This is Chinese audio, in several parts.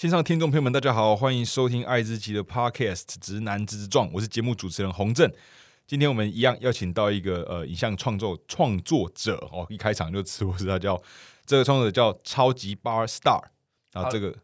线上听众朋友们，大家好，欢迎收听爱之奇的 Podcast《直男之撞》，我是节目主持人洪正。今天我们一样邀请到一个呃影像创作创作者哦，一开场就吃我是他叫这个创作者叫超级八 Star，然后这个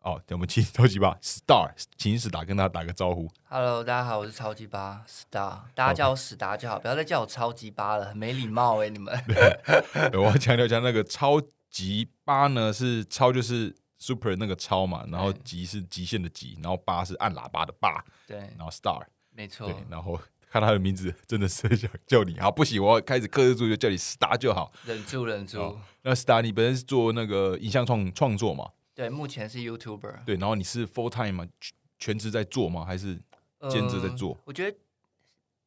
哦，我们请超级八 Star 请史达跟他打个招呼。Hello，大家好，我是超级巴 Star，大家叫我史达就好，不要再叫我超级巴了，很没礼貌哎、你们。对我要强调一下，那个超级八呢是超就是 Super 那个超嘛，然后极是极限的极，然后八是按喇叭的八，对，然后 Star。没错对，，然后看他的名字，真的是想叫你，好不行，我要开始克制住，就叫你 Star 就好。忍住忍住。哦那 Star 你本身是做那个影像创创作嘛？对，目前是 YouTuber，对，然后你是 full time 嘛，全全职在做吗？还是兼职在呃做？我觉得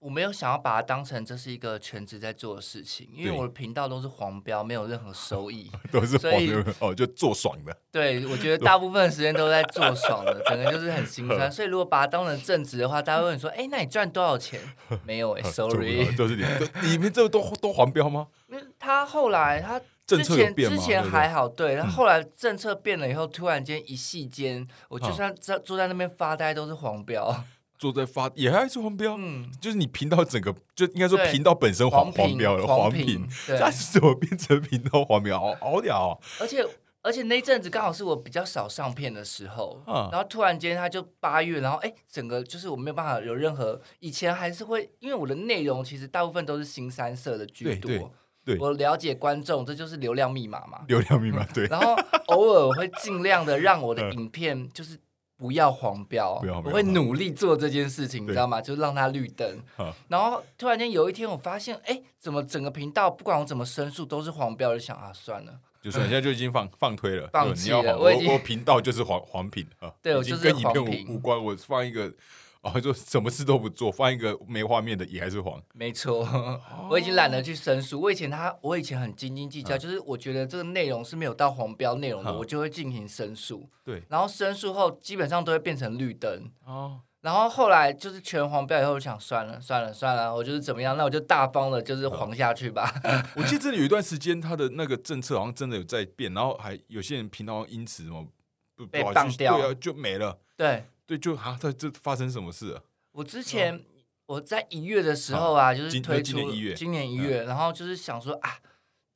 我没有想要把它当成这是一个全职在做的事情，因为我的频道都是黄标，没有任何收益。都是所以哦，就做爽的。对，我觉得大部分时间都在做爽的，整个就是很心酸。所以如果把它当成正职的话，大家会问说：“哎，那你赚多少钱？”没有哎，sorry 你，都里面这都都黄标吗？因为他后来他政之前之前还好，对，然后后来政策变了以后，突然间一夕间，我就嗯算在坐在那边发呆都是黄标，做在发也还是黄标，嗯，就是你频道整个就应该说频道本身黄黄标了，黄屏屏，对。它是怎么变成频道黄标？好好屌。哦！而且而且那阵子刚好是我比较少上片的时候，嗯。然后突然间他就八月，然后哎，整个就是我没有办法有任何以前还是会，因为我的内容其实大部分都是新三色的居对对多，对。我了解观众，这就是流量密码嘛，流量密码对，然后偶尔我会尽量的 让我的影片就是不要黄标，我会努力做这件事情，你知道吗？就让它绿灯啊。然后突然间有一天，我发现，哎，怎么整个频道不管我怎么申诉都是黄标，我就想啊，算了，就算现在就已经放 放推了，放弃了我我频道就是黄黄品对我就是跟影片无关，我放一个哦，就什么事都不做，放一个没画面的也还是黄，没错，我已经懒得去申诉。我以前他，我以前很斤斤计较，嗯。就是我觉得这个内容是没有到黄标内容的，嗯。我就会进行申诉。对。然后申诉后基本上都会变成绿灯。哦，然后后来就是全黄标以后，我想算了算了算了，我就是怎么样，那我就大方的就是黄下去吧。我记得这里有一段时间，他的那个政策好像真的有在变，然后还有些人频道因此什么不被不好去绑掉。对啊，就没了，对对，就啊，这这发生什么事了？我之前我在一月的时候啊，就是推出今年一月今年一月，然后就是想说啊。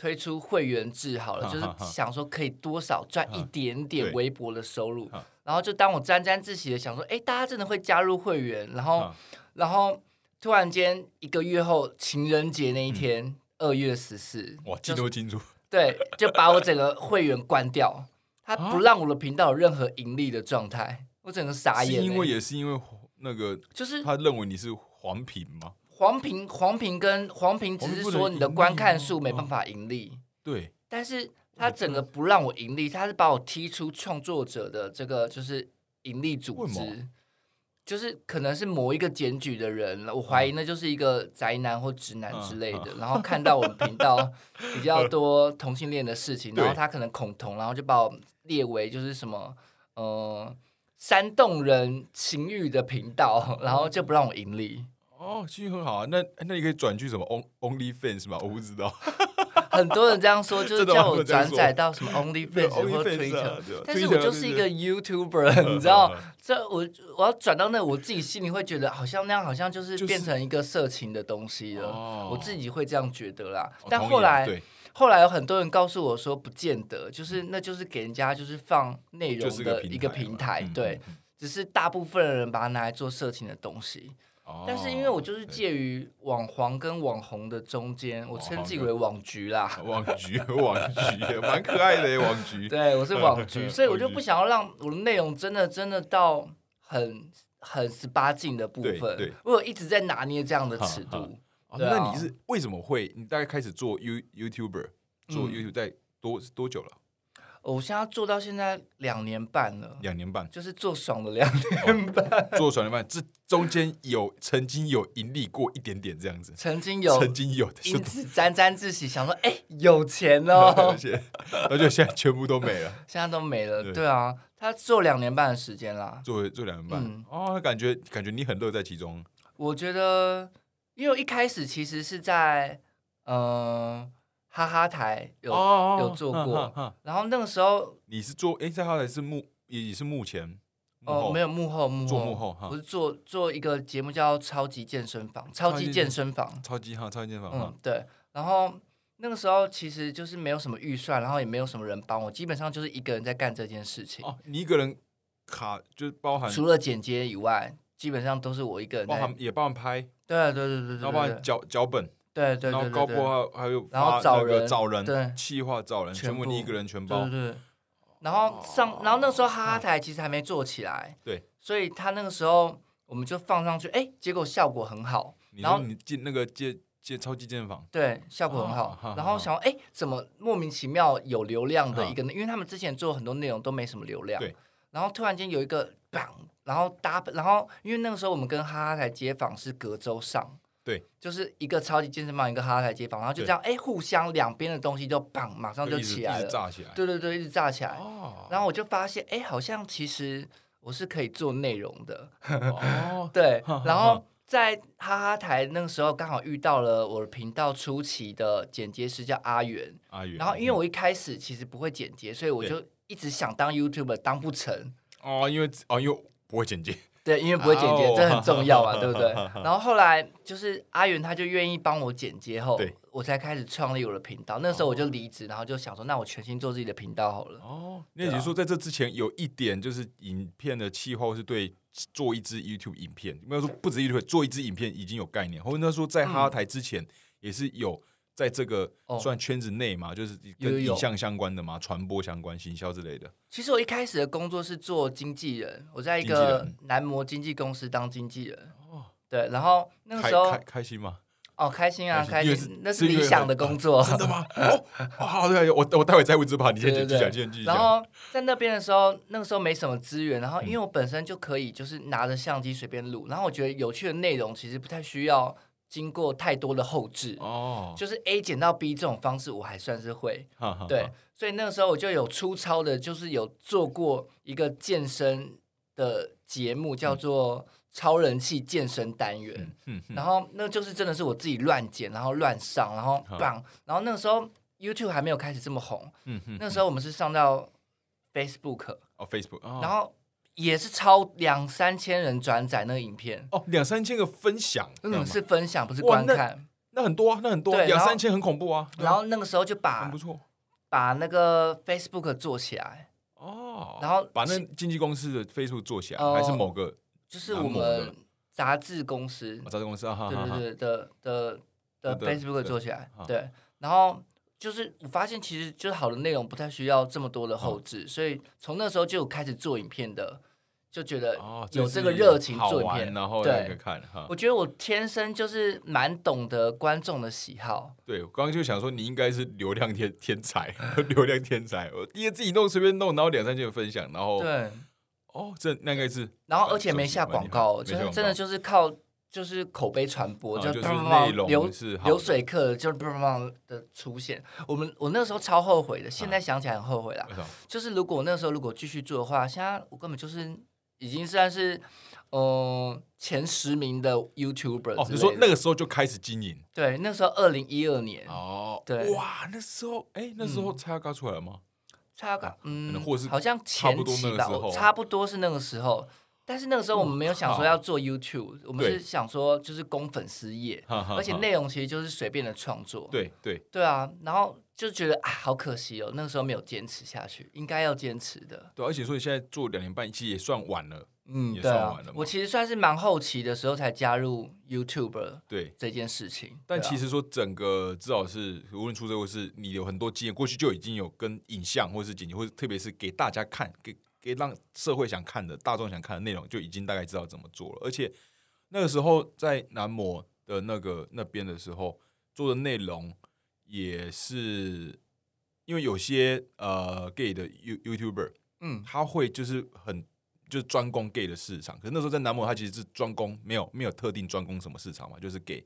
推出会员制好了，就是想说可以多少赚一点点微薄的收入哈，然后就当我沾沾自喜的想说，哎，大家真的会加入会员，然后啊然后突然间一个月后情人节那一天，二月十四，嗯哇，记就是得清楚，对，就把我整个会员关掉，他啊？不让我的频道有任何盈利的状态，我整个傻眼、欸。是因为也是因为那个就是他认为你是黄屏吗？黄屏，黄屏跟黄屏只是说你的观看吗数没办法盈利，对，但是他整个不让我盈利，他是把我踢出创作者的这个就是盈利组织。就是可能是某一个检举的人，我怀疑那就是一个宅男或直男之类的，嗯。然后看到我们频道比较多同性恋的事情，然后他可能恐同，然后就把我列为就是什么呃煽动人情欲的频道，然后就不让我盈利。哦，其实很好啊。那那你可以转去什么 On Only Fans 吗？我不知道，很多人这样说，就是叫我转载到什么 OnlyFans 或 OnlyFans 啊 Twitter，但是我就是一个 YouTuber，你知道，这我我要转到那，我自己心里会觉得好像那样，好像就是就是变成一个色情的东西了。哦我自己会这样觉得啦，但后来对后来有很多人告诉我说，不见得，就是那就是给人家就是放内容的一个平平台，嘛对，，嗯只是大部分的人把它拿来做色情的东西。嗯但是因为我就是哦介于网黄跟网红的中间，我称自己为网局啦。对 网局网局蛮可爱的耶网局，对，我是网局，所以我就不想要让我的内容真的真的到很很十八禁的部分对。我有一直在拿捏这样的尺度。那你是为什么会？你大概开始做 You YouTuber 做嗯。YouTube 在多多久了？我现在做到现在两年半了，两年半，就是做爽了两年半。做爽年半，这中间有曾经有盈利过一点点这样子，曾经有曾经有的，因此沾沾自喜，想说哎、有钱哦。而，且而且现在全部都没了，现在都没了。对。对啊，他做两年半的时间啦。做做两年半，嗯。哦，感觉感觉你很乐在其中，我觉得，因为一开始其实是在嗯、呃哈哈台有，哦有做过哈哈哈然后那个时候你是做哎，在哈台是幕也也是幕前哦，后没有幕后幕后做幕后哈我是做做一个节目叫《超级健身房》，超级健身房。超级哈超级健身房嗯，，对。然后那个时候其实就是没有什么预算，然后也没有什么人帮我，基本上就是一个人在干这件事情。哦，你一个人卡就是包含除了剪接以外，基本上都是我一个人在。包含也包含拍，对啊对对对对然后包含对脚脚本，对对然后高播还有然后找人找人对企划找人，全部你一个人全包对，对对。然后上，然后那时候哈哈台其实还没做起来，对，所以他那个时候我们就放上去，哎，结果效果很好，然后你进那个借借超级健身房，对，效果很好。然后想说，哎，怎么莫名其妙有流量的嗯一个呢？因为他们之前做很多内容都没什么流量，对。然后突然间有一个棒，然后搭，然后因为那个时候我们跟哈哈台街坊是隔周上，对，就是一个超级健身房，一个哈哈台街坊，然后就对这样，哎，互相两边的东西就棒，马上就起来了，炸起来，对对对，一直炸起来。哦然后我就发现，哎，好像其实我是可以做内容的，哦，对。然后在哈哈台那个时候，刚好遇到了我的频道初期的剪接师叫阿元。阿元，然后因为我一开始其实不会剪接，所以我就一直想当 YouTuber，当不成。哦，因为哦，因为不会剪接，对，因为不会剪接，哦这很重要啊，对不对？然后后来就是阿元他就愿意帮我剪接后，我才开始创立我的频道。那时候我就离职，然后就想说，那我全心做自己的频道好了。哦，那也就是说，在这之前有一点就是影片的气候是对做一支 YouTube 影片，没有说不止 YouTube 做一支影片已经有概念，或者说在哈哈台之前也是有在这个哦算圈子内嘛，就是跟影像相关的嘛，传播相关、行销之类的。其实我一开始的工作是做经纪人，我在一个男模经纪公司当经纪人。哦，对，然后那个时候开开开心吗？哦，开心啊，开开心那是理想的工作。真的吗？哦，哦好，对，我我待会再问这把，你先继续讲，继续继续讲。然后在那边的时候，那个时候没什么资源，然后因为我本身就可以就是拿着相机随便录，然后我觉得有趣的内容其实不太需要经过太多的后置，哦，就是 A 剪到 B 这种方式我还算是会。对，所以那个时候我就有粗糙的，就是有做过一个健身的节目，叫做超人气健身单元。嗯嗯然后那就是真的是我自己乱剪，然后乱上，然后好棒。然后那个时候 YouTube 还没有开始这么红，那时候我们是上到 Facebook，哦 Facebook，哦。然后也是超两三千人转载那个影片，哦两三千个分享，这样嗯，是分享不是观看。那很多啊，那很多两三千很恐怖啊。然后那个时候就把很把不错。把那个 Facebook 做起来，哦。然后把那经纪公司的 Facebook 做起来，哦还是某个就是我们杂志公司，哦杂志公司对对对的的的 Facebook 做起来好，对，然后就是我发现其实就是好的内容不太需要这么多的嗯后置，所以从那时候就有开始做影片的，就觉得哦，有是这个热情好做影片玩然后对那个看哈。我觉得我天生就是蛮懂得观众的喜好，对，我刚刚就想说，你应该是流量天天才，流量天才。我第一自己弄随便弄，然后两三千的分享，然后对，哦，这那应该是然后而且没下广告，就是真的就是靠就是口碑传播，啊就是内容流流水客就砰砰砰的出现。我们我那个时候超后悔的，现啊在想起来很后悔啦。就是如果我那时候如果继续做的话，现在我根本就是已经算是呃前十名的 YouTuber 哦，你说那个时候就开始经营。对，那时候二零一二年，哦，对。哇，那时候哎，那时候嗯蔡阿嘎出来了吗？差个嗯或者是好像差不多前期吧，那时候。差不多是那个时候。但是那个时候我们没有想说要做 YouTube，我们是想说就是供粉丝业，而且内容其实就是随便的创作。对对。对啊，然后就觉得啊，好可惜哦，那个时候没有坚持下去，应该要坚持的。对，而且所以现在做两年半，其实也算晚了。嗯，也算晚了嘛，我其实算是蛮后期的时候才加入 YouTube 对，这件事情。但其实说整个至少是无论出社会是你有很多经验，过去就已经有跟影像或是剪辑，或者特别是给大家看，给给让社会想看的、大众想看的内容，就已经大概知道怎么做了。而且那个时候在南模的那个那边的时候做的内容，也是因为有些呃 gay 的 You YouTuber，嗯，他会就是很就是专攻 gay 的市场，可是那时候在南模，他其实是专攻没有没有特定专攻什么市场嘛，就是 gay。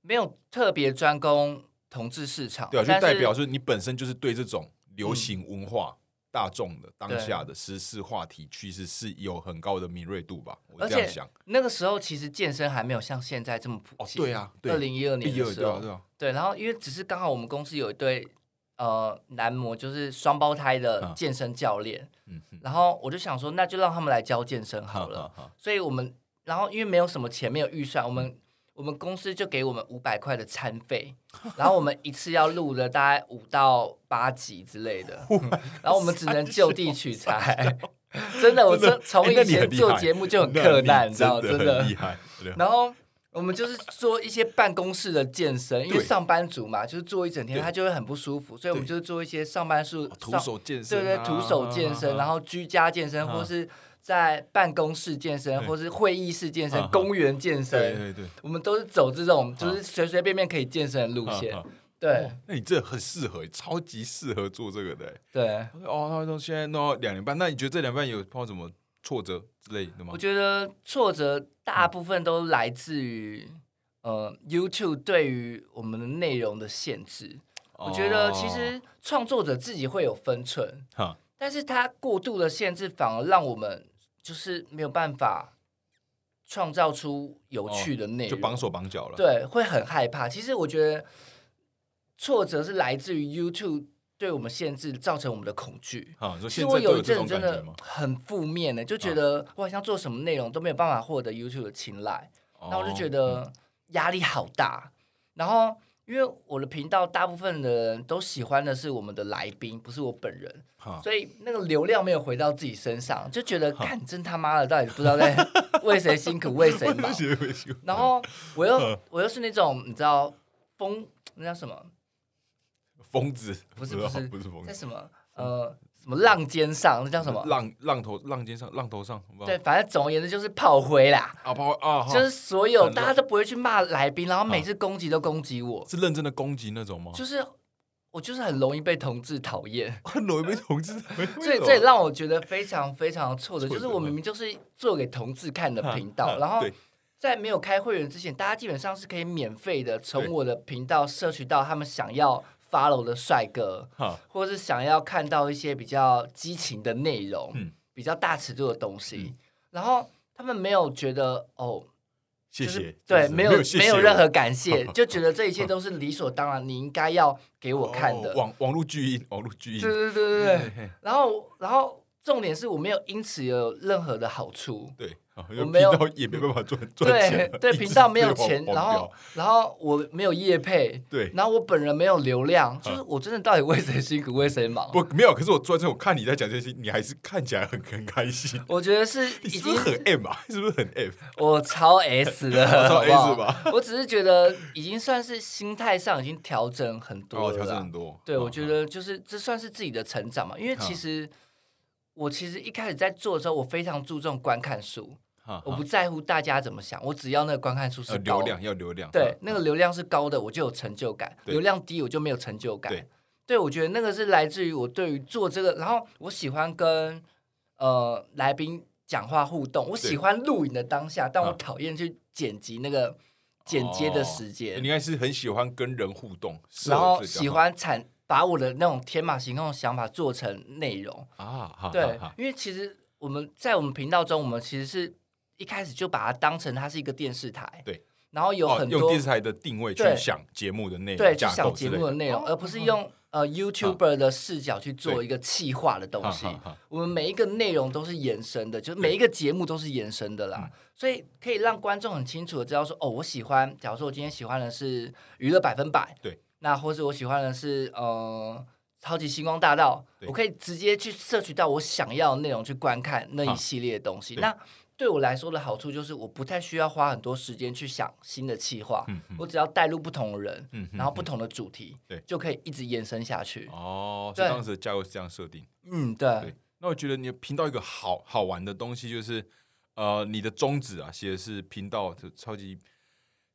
没有特别专攻同志市场，对啊，就代表是你本身就是对这种流行文化、大众的当下的时事话题趋势是有很高的敏锐度吧？我这样想。那个时候其实健身还没有像现在这么普哦，及。对啊，对，二零一二年的时候，对然后因为只是刚好我们公司有一对呃男模，就是双胞胎的啊健身教练。嗯嗯，然后我就想说，那就让他们来教健身好了。所以我们，然后因为没有什么钱，没有预算，我们我们公司就给我们五百块的餐费，然后我们一次要录了大概五到八集之类的，然后我们只能就地取材。真的，我真从以前做节目就很那困难，你知道，真真的厉害。然后我们就是做一些办公室的健身，因为上班族嘛，就是做一整天，他就会很不舒服，所以我们就是做一些上班术哦徒手健身啊，对对，徒手健身，啊然后居家健身，啊。或是在办公室健身，或是会议室健身啊、公园健对身，对对，我们都是走这种就是随随便便可以健身的路线对。哦那你这很适合，超级适合做这个的。对，哦，他说现在弄到两年半，那你觉得这两年半有碰到什么挫折之类的吗？我？觉得挫折大部分都来自于呃 YouTube 对于我们的内容的限制。我觉得其实创作者自己会有分寸，但是他过度的限制反而让我们就是没有办法创造出有趣的内容，就绑手绑脚了。对，会很害怕。其实我觉得挫折是来自于 YouTube 对我们限制造成我们的恐惧。啊，说其实我有一阵真的？很负面的，就觉啊得我好像做什么内容都没有办法获得 YouTube 的青睐，那我就觉得压力好大。然后因为我的频道大部分的人都喜欢的是我们的来宾，不是我本人，所以那个流量没有回到自己身上，就觉得看真他妈的，到底不知道在 为谁辛苦为谁忙。然后我又我又是那种你知道疯那叫什么，疯子不是不是不是疯子，那什么呃什么浪尖上，那叫什么？浪浪头浪尖上浪头上，对，反正总而言之就是炮灰啦，啊，炮啊，哈。就是所有大家都不会去骂来宾，然后每次攻击都攻击我，是认真的攻击那种吗？就是我就是很容易被同志讨厌，很容易被同志，所以这也让我觉得非常非常挫折，挫折就是我明明就是做给同志看的频道，然后在没有开会员之前，大家基本上是可以免费的对。从我的频道摄取到他们想要 follow 的帅哥，或者是想要看到一些比较激情的内容，嗯。比较大尺度的东西，然后他们没有觉得哦，就是谢谢，对，就是没有没有任何感谢，就觉得这一切都是理所当然，你应该要给我看的。哦网网络巨婴，网络巨婴，对对对对对。然后然后重点是我没有因此有任何的好处。对，啊 我没有频道也没办法赚赚钱对，对，频道没有钱，然后然后我没有业配，对，然后我本人没有流量，就是我真的到底为谁辛苦为谁忙？不没有，可是我专程我看你在讲这些，你还是看起来很很开心，我觉得是已是不是很 M 啊？是不是很 M？我超 S 的，超 S 吧？我只是觉得已经算是心态上已经调整很多哦，了，调整很多。对，嗯我觉得就是这算是自己的成长嘛，因为其实我其实一开始在做的时候，我非常注重观看数，哈我不在乎大家怎么想，我只要那个观看数呃是高流量要流量，对嗯，那个流量是高的，我就有成就感；流量低，我就没有成就感。对对，我觉得那个是来自于我对于做这个，然后我喜欢跟呃来宾讲话互动，我喜欢录影的当下，但我嗯讨厌去剪辑那个剪接的时间。你应该是很喜欢跟人互动，然后喜欢产把我的那种天马行空的想法做成内容。啊，对因为其实我们在我们频道中，我们其实是一开始就把它当成它是一个电视台。对。然后有哦很多、用电视台的定位去想节目的内容，对去想节目的内容，哦而不是用呃 YouTuber 的视角去做一个企划的东西。我们每一个内容都是延伸的，就是每一个节目都是延伸的啦，嗯所以可以让观众很清楚的知道说，哦，我喜欢，假如说我今天喜欢的是娱乐百分百，对，那或者我喜欢的是呃超级星光大道，我可以直接去摄取到我想要的内容去观看那一啊系列的东西。那对我来说的好处就是，我不太需要花很多时间去想新的企划，我只要带入不同的人，然后不同的主题，对就可以一直延伸下去。哦，所以对当时的架构是这样设定。嗯，对，对那我觉得你的频道一个好好玩的东西就是，呃，你的宗旨啊，写的是频道的超级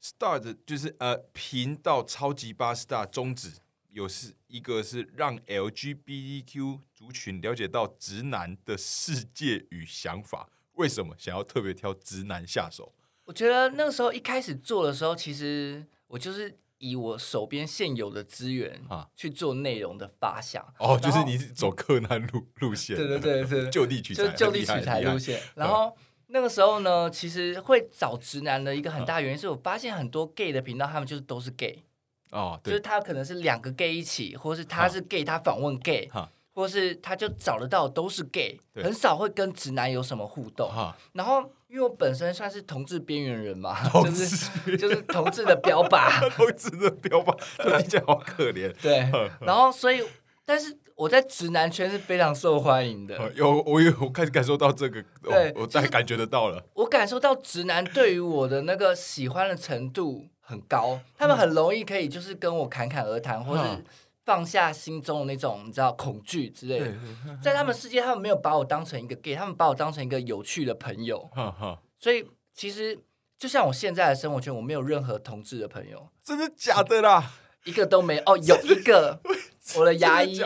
star 的，就是呃，频道超级八 star 宗旨有是一个是让 LGBTQ 族群了解到直男的世界与想法。为什么想要特别挑直男下手？我觉得那个时候一开始做的时候，其实我就是以我手边现有的资源啊。去做内容的发想。哦，就是你是走柯南路路线，对对对对，就地取材，就就地取材路线。然后那个时候呢，其实会找直男的一个很大原因是我发现很多 gay 的频道，他们就是都是 gay，哦，对，就是他可能是两个 gay 一起，或是他是 gay，他访问 gay，哈或是他就找得到都是 gay，很少会跟直男有什么互动。然后，因为我本身算是同志边缘人嘛，就是 就是同志的标靶，同志的标靶，就听起来好可怜。对。然后，所以，但是我在直男圈是非常受欢迎的。呃有我有我开始感受到这个，哦对我大概感觉得到了。我感受到直男对于我的那个喜欢的程度很高，他们很容易可以就是跟我侃侃而谈，或是嗯放下心中的那种你知道恐惧之类的。在他们世界，他们没有把我当成一个 gay，他们把我当成一个有趣的朋友。所以其实就像我现在的生活圈，我没有任何同志的朋友，真的假的啦？一个都没有。哦，有一个 我的牙医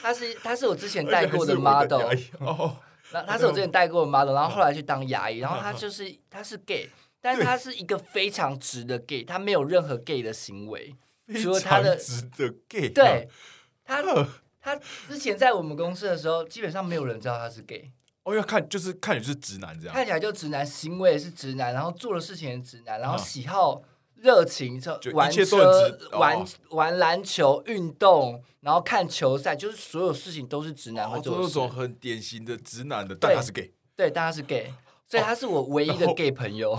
他是他是我之前带过的 model，牙医哦，然后他是我之前带过的 model，然后后来去当牙医，然后他就是他是 gay，但是他是一个非常直的 gay，他没有任何 gay 的行为，除了他的非常值得 gay，对他嗯他之前在我们公司的时候，基本上没有人知道他是 gay，哦，要看就是看你是直男这样。看起来就直男，行为也是直男，然后做的事情也是直男，然后嗯喜好。热情，就玩车、哦玩玩篮球、运动，然后看球赛，就是所有事情都是直男会哦，做的事。做那种很典型的直男的，但他是 gay。对，但他是 gay，所以他是我唯一的 gay 朋友。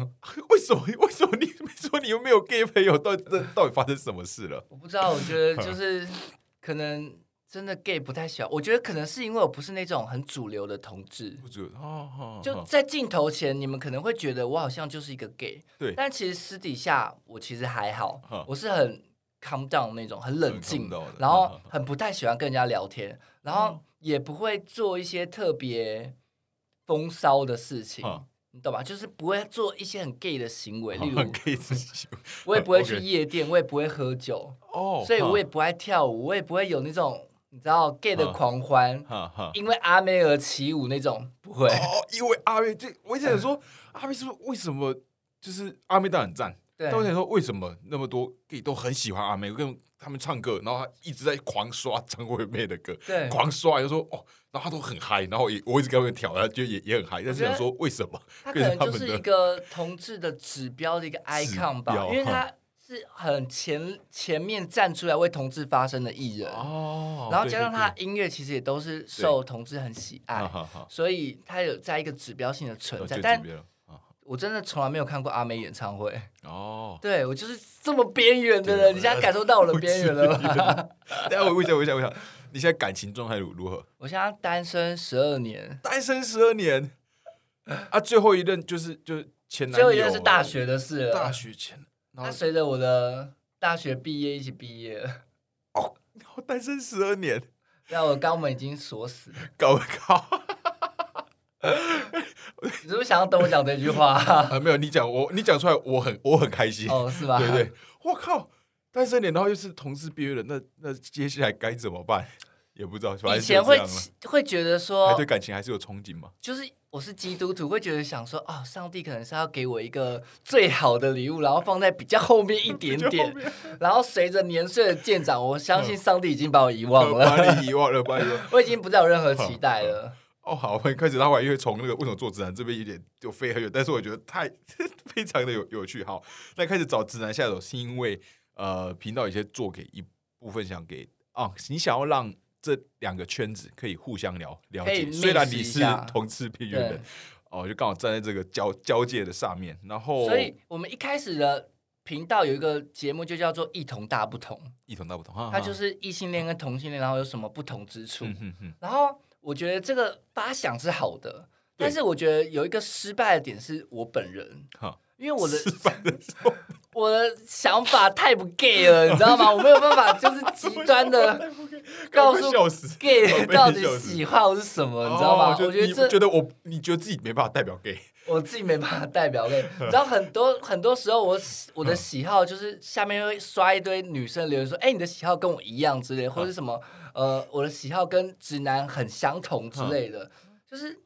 为什么？为什么你说你又没有 gay 朋友？到底这到底发生什么事了？我不知道，我觉得就是 可能真的 gay 不太喜欢。我觉得可能是因为我不是那种很主流的同志，我觉得哦哦，哦就在镜头前，你们可能会觉得我好像就是一个 gay，对但其实私底下我其实还好嗯，我是很 calm down 那种，很冷静然后很不太喜欢跟人家聊天，然后也不会做一些特别风骚的事情嗯。你懂吧？就是不会做一些很 gay 的行为，例如很 gay 的行为 我也不会去夜店，我也不会喝酒，哦，所以我也不爱跳舞，我也不会有那种你知道 gay 的嗯狂欢。因为阿妹而起舞那种不会。哦，因为阿妹，这我一直想说，阿妹是不是为什么就是阿妹当然很赞，对但我想说为什么那么多 gay 都很喜欢阿妹，跟他们唱歌，然后他一直在狂刷张惠妹的歌，对，狂刷，就说哦，然后他都很嗨，然后也我一直跟他们跳，他就也也很嗨，但是想说为什么？他可能就是一个同志的指标的一个 icon 吧，因为他是很前前面站出来为同志发声的艺人，哦然后加上他对。音乐其实也都是受同志很喜爱所以他有在一个指标性的存在。但啊我真的从来没有看过阿妹演唱会，哦，对我就是这么边缘的人，你现在感受到我的边缘了。吗？等下我问一下，问一下，问一下，你现在感情状态如如何？我现在单身十二年，单身十二年。啊，最后一任就是就是前男友，最后一任是大学的事了，大学前，然他后随着我的大学毕业一起毕业。了，然后单身十二年，那我肛门已经锁死了。搞靠 你是不是想要等我讲这句话？啊！没有你讲我，你讲出来，我很我很开心，哦，是吧？对对，我靠，单身年，然后又是同事毕业了，那那接下来该怎么办？也不知道，以前会会觉得还说对，感情还是有憧憬嘛？就是我是基督徒，会觉得想说，哦，上帝可能是要给我一个最好的礼物，然后放在比较后面一点点，然后随着年岁的渐长，我相信上帝已经把我遗忘了，把你遗忘了，把忘了。我已经不再有任何期待了。哦，好，我们开始拉回来，因为从那个为什么做直男这边有点就飞很远，但是我觉得太 非常的有有趣。好，那开始找直男下手，是因为呃频道有些做给一部分想给啊，你想要让这两个圈子可以互相了了解，虽然你是同志边缘对人，哦，就刚好站在这个交交界的上面，然后所以我们一开始的频道有一个节目就叫做“异同大不同异同大不同，”，哈它就是异性恋跟同性恋，然后有什么不同之处。嗯哼哼，然后我觉得这个发想是好的，但是我觉得有一个失败的点是我本人哈，因为我的 我的想法太不 gay 了，你知道吗？我没有办法就是极 端的 告诉 gay 到底喜好是什么，你知道吗？哦我觉得这觉得我，你觉得自己没办法代表 gay，我自己没办法代表 gay，你知道很多很多时候我喜我嗯的喜好就是下面会刷一堆女生留言说，哎、你的喜好跟我一样之类，或者什么呃，我的喜好跟直男很相同之类的，就是。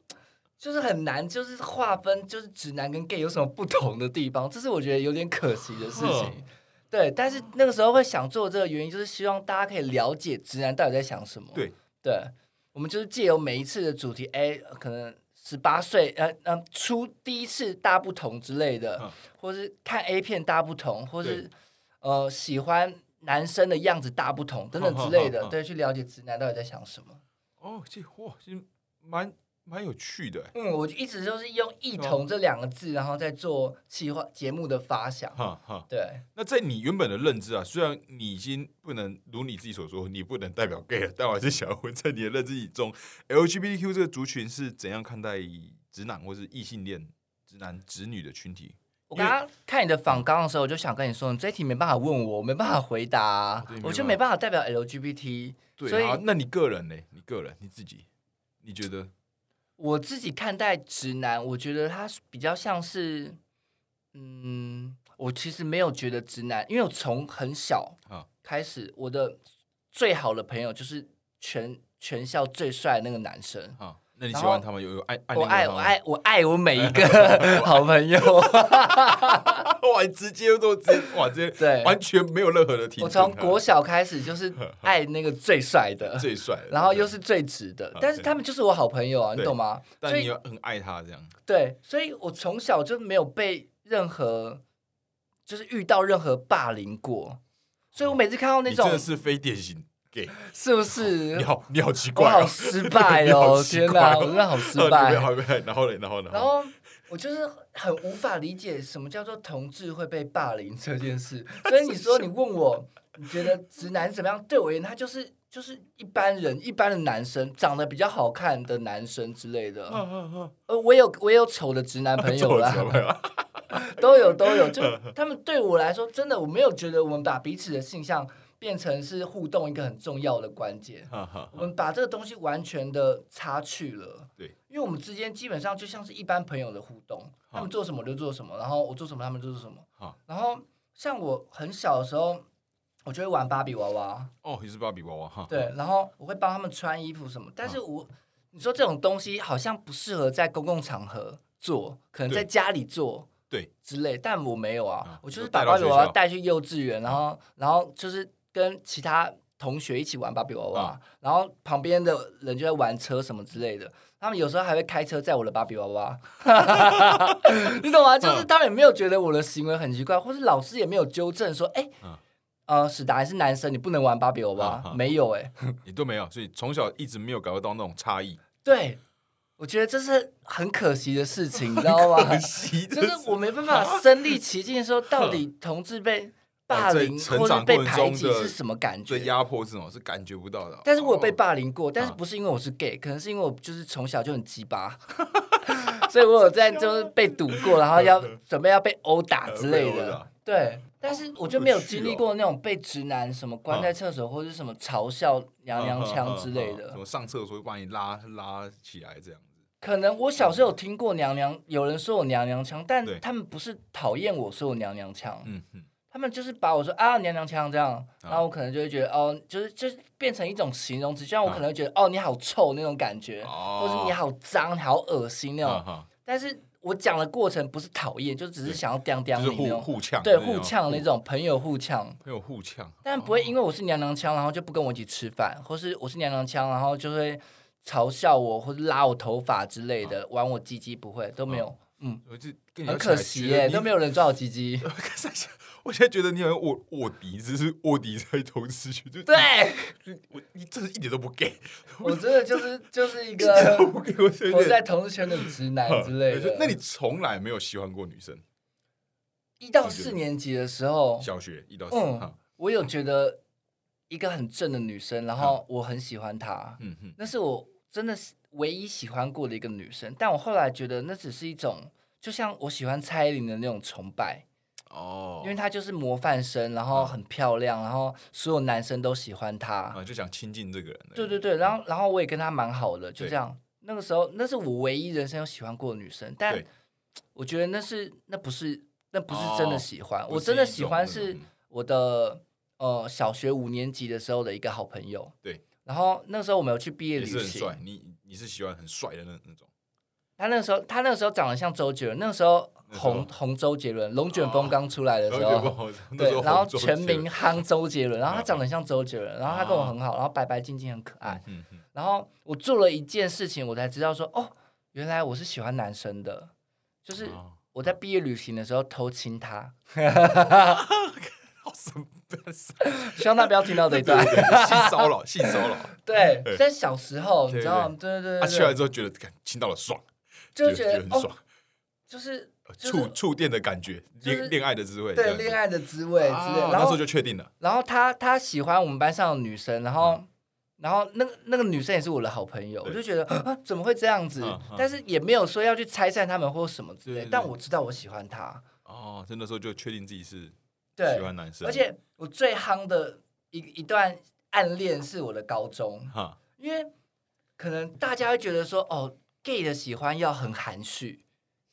就是很难，就是划分，就是直男跟 gay 有什么不同的地方，这是我觉得有点可惜的事情。对，但是那个时候会想做这个原因，就是希望大家可以了解直男到底在想什么。对，对，我们就是借由每一次的主题，哎，可能十八岁，呃呃，出第一次大不同之类的，嗯或是看 A 片大不同，或是呃喜欢男生的样子大不同等等之类的，对，去了解直男到底在想什么。哦，这哇，其实蛮蛮有趣的欸，嗯，我一直就是用“异同”这两个字，然后再做企划节目的发想。哈哈。对，那在你原本的认知啊，虽然你已经不能如你自己所说，你不能代表 gay 了，但我还是想要问，在你的认知中，LGBTQ 这个族群是怎样看待直男或是异性恋直男直女的群体？我刚刚看你的访纲的时候，我就想跟你说，你这一题没办法问我，我没办法回答我就没办法代表 LGBT。所以那你个人呢？你个人你自己，你觉得？我自己看待直男，我觉得他是比较像是，嗯，我其实没有觉得直男，因为我从很小啊开始，我的最好的朋友就是全全校最帅的那个男生。啊，那你喜欢他们有有爱爱我爱我爱我爱我每一个 好朋友，哇，直接都直接哇，直接对。完全没有任何的体。我从国小开始就是 爱那个最帅的，最帅的，然后又是最直的，但是他们就是我好朋友啊，你懂吗？但你又很爱他这样。对，所以我从小就没有被任何，就是遇到任何霸凌过，所以我每次看到那种你真的是非典型 gay，是不是你？好，你好奇怪哦，好失败哦！天哪，我真的好失呃败然后呢，然后呢？然后我就是很无法理解什么叫做同志会被霸凌这件事。所以你说你问我，你觉得直男怎么样？对我而言，他就是就是一般人，一般的男生，长得比较好看的男生之类的。嗯嗯嗯，呃，我有我也有丑的直男朋友啦，都有都有。就他们对我来说，真的我没有觉得我们把彼此的性向变成是互动一个很重要的关键。我们把这个东西完全的擦去了。对，因为我们之间基本上就像是一般朋友的互动，他们做什么我就做什么，然后我做什么他们就做什么好。然后像我很小的时候，我就会玩芭比娃娃，哦，也是芭比娃娃哈？对，然后我会帮他们穿衣服什么。但是我你说这种东西好像不适合在公共场合做，可能在家里做。对之类，但我没有啊，啊我就是把芭比娃娃带去幼稚园，然后然后就是跟其他同学一起玩芭比娃娃，啊。然后旁边的人就在玩车什么之类的，他们有时候还会开车载我的芭比娃娃，你懂吗？就是嗯他们也没有觉得我的行为很奇怪，或是老师也没有纠正说，哎、嗯。呃，史达还是男生，你不能玩芭比娃娃，没有哎、你都没有，所以从小一直没有感受到那种差异，对，我觉得这是很可惜的事情，你知道吗？可惜的就是我没办法身临其境的说，到底同志被霸凌或者被排挤是什么感觉？被？压迫这种是感觉不到的。但是我有被哦霸凌过，但是啊不是因为我是 gay，可能是因为我就是从小就很鸡巴，所以我有在就是 被堵过，然后要 准备要被殴打之类的。对，但是我就没有经历过那种被直男什么关在厕所或者什么嘲笑娘娘腔之类的什。么上厕所会把你拉拉起来这样子。可能我小时候有听过娘娘，有人说我娘娘腔，但他们不是讨厌我说我娘娘腔，嗯嗯，他们就是把我说啊娘娘腔这样，啊。然后我可能就会觉得哦，就是就是变成一种形容词，就像我啊可能会觉得哦你好臭那种感觉，哦。或是你好脏、你好恶心那种。但是我讲的过程不是讨厌，就只是想要刁刁就是互你那种，互呛，对互呛那，种朋友互呛。朋友互呛，但不会因为我是娘娘腔，然后就不跟我一起吃饭，或是我是娘娘腔，然后就会嘲笑我或者拉我头发之类的，玩我鸡鸡，不会都没有，嗯，我就跟你很可惜耶，都没有。有人抓我鸡鸡。我现在觉得你好像卧卧底，只是卧底在同时区，就对我你真的一点都不 gay，我真的就是就是一个不 gay，我活在同事圈的直男之类的。那你从来没有喜欢过女生？一到四年级的时候，小学一到四，嗯哈，我有觉得一个很正的女生，然后我很喜欢她，嗯哼，那是我真的是唯一喜欢过的一个女生。但我后来觉得那只是一种，就像我喜欢蔡依林的那种崇拜，哦，因为她就是模范生，然后很漂亮，然后所有男生都喜欢她。啊，就想亲近这个人，对对对，然后然后我也跟她蛮好的，就对。这样。那个时候，那是我唯一人生有喜欢过的女生，但我觉得那是那不是那不是真的喜欢，哦我真的喜欢是我的呃小学五年级的时候的一个好朋友。对，然后那时候我们有去毕业也旅行，是很帅，你你是喜欢很帅的那那种，他那个时候他那个时候长得像周杰伦，那个时候红红周杰伦，龙卷风哦刚出来的时候。对然后全民夯周杰伦，然后他啊长得像周杰伦，然后他跟我很好，然后白白净净很可爱。然后我做了一件事情，我才知道说，哦，原来我是喜欢男生的，就是哦我在毕业旅行的时候偷亲他。好 神希望他不要听到这一段。性骚扰，性骚扰。对对，在小时候，你知道吗？对对他对他，去来之后觉得，感亲到了爽，就觉得很爽，就是就是触触电的感觉，恋恋爱的滋味，对恋爱的滋味之类那时候就确定了。然后他他喜欢我们班上的女生，然后、然后那个那个女生也是我的好朋友，我就觉得 啊怎么会这样子？但是也没有说要去拆散他们或什么之类但我知道我喜欢他，哦，真的时候就确定自己是对喜，欢男生，而且我最夯的一一段暗恋是我的高中，哈，因为可能大家会觉得说哦，gay 的喜欢要很含蓄，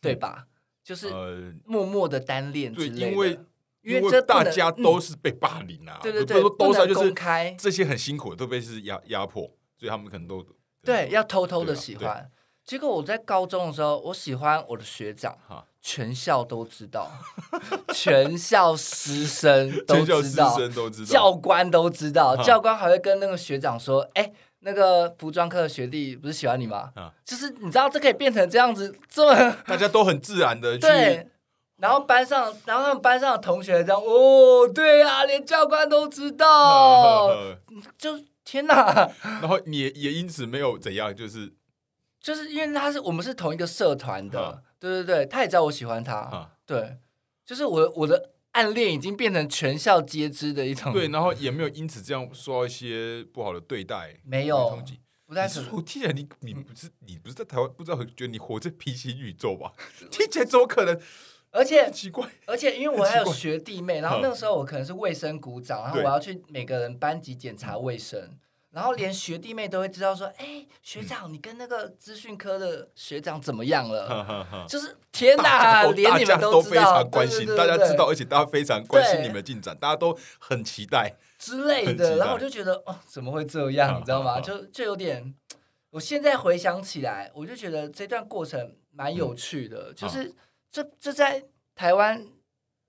对吧？就是呃，默默的单恋之，类的，因为因为为这大家都嗯是被霸凌啊，对对对，都是啊能就是公开。这些很辛苦的都被是压压迫，所以他们可能都对，要偷偷的喜欢。结果我在高中的时候，我喜欢我的学长哈，全校都知道，全校师生都全校师知道，生都知道，教官都知道，教官还会跟那个学长说：“哎、那个服装课的学弟不是喜欢你吗？”啊就是你知道，这可以变成这样子，这么 大家都很自然的 去，对。然后班上，然后他们班上的同学这样，哦，对啊，连教官都知道，呵呵就天哪！然后也也因此没有怎样，就是就是因为他是我们是同一个社团的啊，对对对，他也知道我喜欢他，啊，对，就是我我的暗恋已经变成全校皆知的一种，对，，然后也没有因此这样受到一些不好的对待，没有。不太可我听起来你你不是你不是在台湾，不知道觉得你活在平行宇宙吧？听起来怎么可能？而且很奇怪，而且因为我还有学弟妹，然后那个时候我可能是卫生股长，然后我要去每个人班级检查卫生。然后连学弟妹都会知道说，哎，学长，你跟那个资讯科的学长怎么样了？就是天大哪，连你们都非知道，常关心，大家知道，而且大家非常关心你们的进展，大家都很期待。之类的，然后我就觉得哦，怎么会这样？啊你知道吗？就就有点，我现在回想起来，我就觉得这段过程蛮有趣的，嗯就是这这在台湾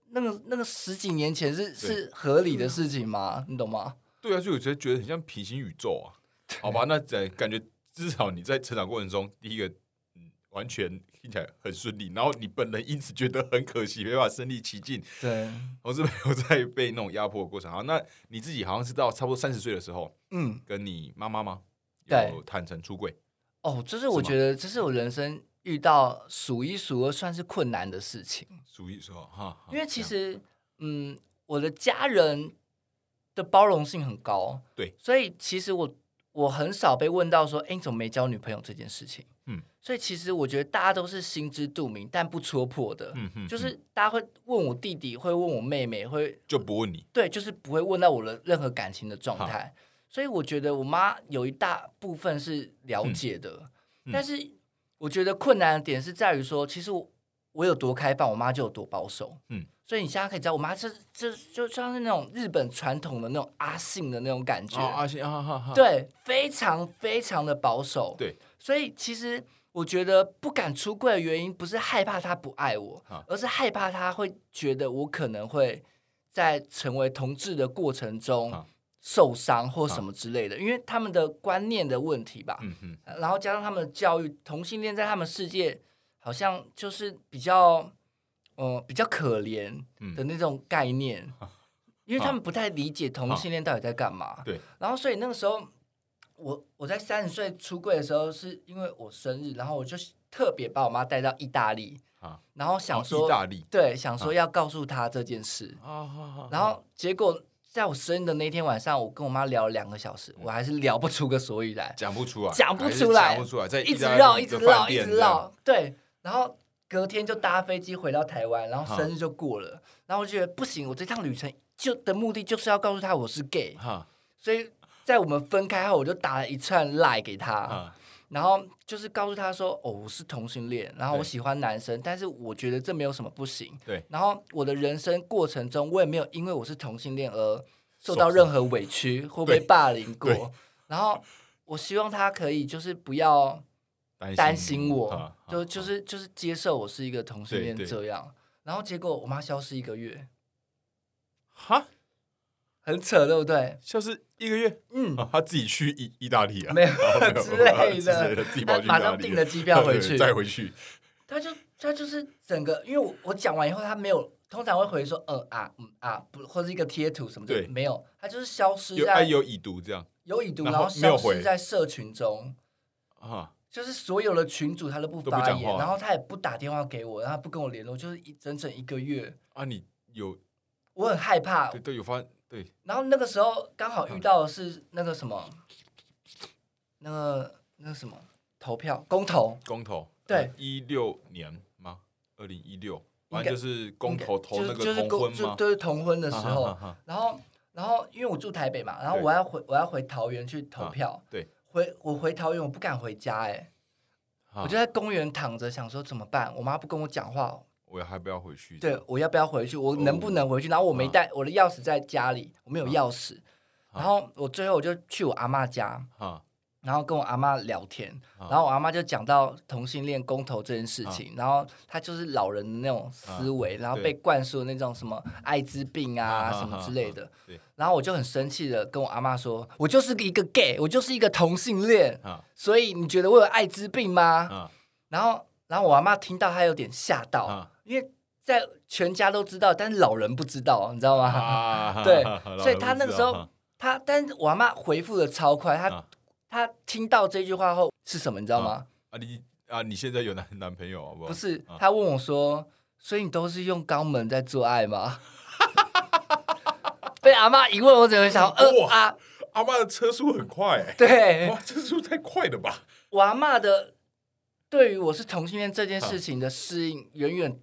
那个那个十几年前是是合理的事情吗？你懂吗？对啊，所以我觉得觉得很像平行宇宙啊。好吧，那在感觉至少你在成长过程中，第一个嗯，完全听起来很顺利，然后你本人因此觉得很可惜，没办法身临其境，对，同时没有在被那种压迫的过程。好，那你自己好像是到差不多三十岁的时候，嗯，跟你妈妈吗？对有坦诚出柜。哦，就是我觉得这是我人生遇到数一数二算是困难的事情。数一数二哈，因为其实，嗯，我的家人的包容性很高，对，所以其实我我很少被问到说，哎，你怎么没交女朋友这件事情，嗯，所以其实我觉得大家都是心知肚明，但不戳破的，嗯哼，就是嗯大家会问我弟弟，会问我妹妹，会就不问你，对，就是不会问到我的任何感情的状态，所以我觉得我妈有一大部分是了解的，嗯。但是我觉得困难的点是在于说，其实我我有多开放，我妈就有多保守，嗯，所以你现在可以知道，我妈这这就像是那种日本传统的那种阿信的那种感觉，啊阿信啊哈哈，对，非常非常的保守，对，所以其实我觉得不敢出柜的原因，不是害怕他不爱我啊，而是害怕他会觉得我可能会在成为同志的过程中啊受伤或什么之类的，因为他们的观念的问题吧，然后加上他们的教育，同性恋在他们世界好像就是比较，呃，比较可怜嗯的那种概念，因为他们不太理解同性恋到底在干嘛。对，然后所以那个时候，我我在三十岁出柜的时候，是因为我生日，然后我就特别把我妈带到意大利，啊，然后想哦说，意大利对，想说要告诉她这件事，然后结果。在我生日的那天晚上，我跟我妈聊了两个小时，我还是聊不出个所以然。讲不出来，讲不出来讲不出来，在一直绕，一直绕，一直绕。对，然后隔天就搭飞机回到台湾，然后生日就过了。然后我就觉得不行，我这趟旅程就的目的就是要告诉他我是 gay，哈所以在我们分开后，我就打了一串 lie 给他，啊然后就是告诉他说：“哦，我是同性恋，然后我喜欢男生，但是我觉得这没有什么不行。对，然后我的人生过程中，我也没有因为我是同性恋而受到任何委屈或被霸凌过。然后我希望他可以就是不要。”担心我，啊就啊就是就是接受我是一个同性恋这样，然后结果我妈消失一个月，哈，很扯，对不对？消失一个月？嗯，啊，他自己去意意大利啊，没有 之类的 的，自马上订了机票回去，再回去，他就他就是整个，因为我我讲完以后，他没有通常会回说嗯啊嗯啊不，或者一个贴图什么的对，没有，他就是消失在有已读这样。有已读，然然后消失在社群中。啊，就是所有的群主他都不发言，然后他也不打电话给我，然后不跟我联络，就是一整整一个月，啊，你有我很害怕对。对有发对。然后那个时候刚好遇到的是那个什么，那个那个什么投票公投，公投对一六年吗？二零一六，反正就是公投投那就是就个是公就同婚嘛就是同婚的时候，然后然后因为我住台北嘛，然后我要回我要回桃园去投票，对，回我回桃园我不敢回家哎、哈。我就在公园躺着想说怎么办，我妈不跟我讲话，我还不要回去，对，我要不要回去？我能不能回去？然后我没啊带我的钥匙在家里，我没有钥匙。啊然后我最后我就去我阿妈家，哈然后跟我阿妈聊天，啊。然后我阿妈就讲到同性恋公投这件事情，然后她就是老人的那种思维，然后被灌输那种什么艾滋病啊啊什么之类的。对。然后我就很生气的跟我阿妈说：“我就是一个 gay，我就是一个同性恋，啊。所以你觉得我有艾滋病吗？”啊。然后，然后我阿妈听到，她有点吓到，啊。因为在全家都知道，但是老人不知道，你知道吗？啊 对所以他那个时候他，但是我阿妈回复的超快，她、啊她听到这句话后是什么，你知道吗？啊你啊你现在有男男朋友好不好？不是啊，她问我说：“所以你都是用肛门在做爱吗？” 被阿妈一问，我只能想，呃哇啊，阿妈的车速很快哎，对哇车速太快了吧？我阿妈的对于我是同性恋这件事情的适应，远远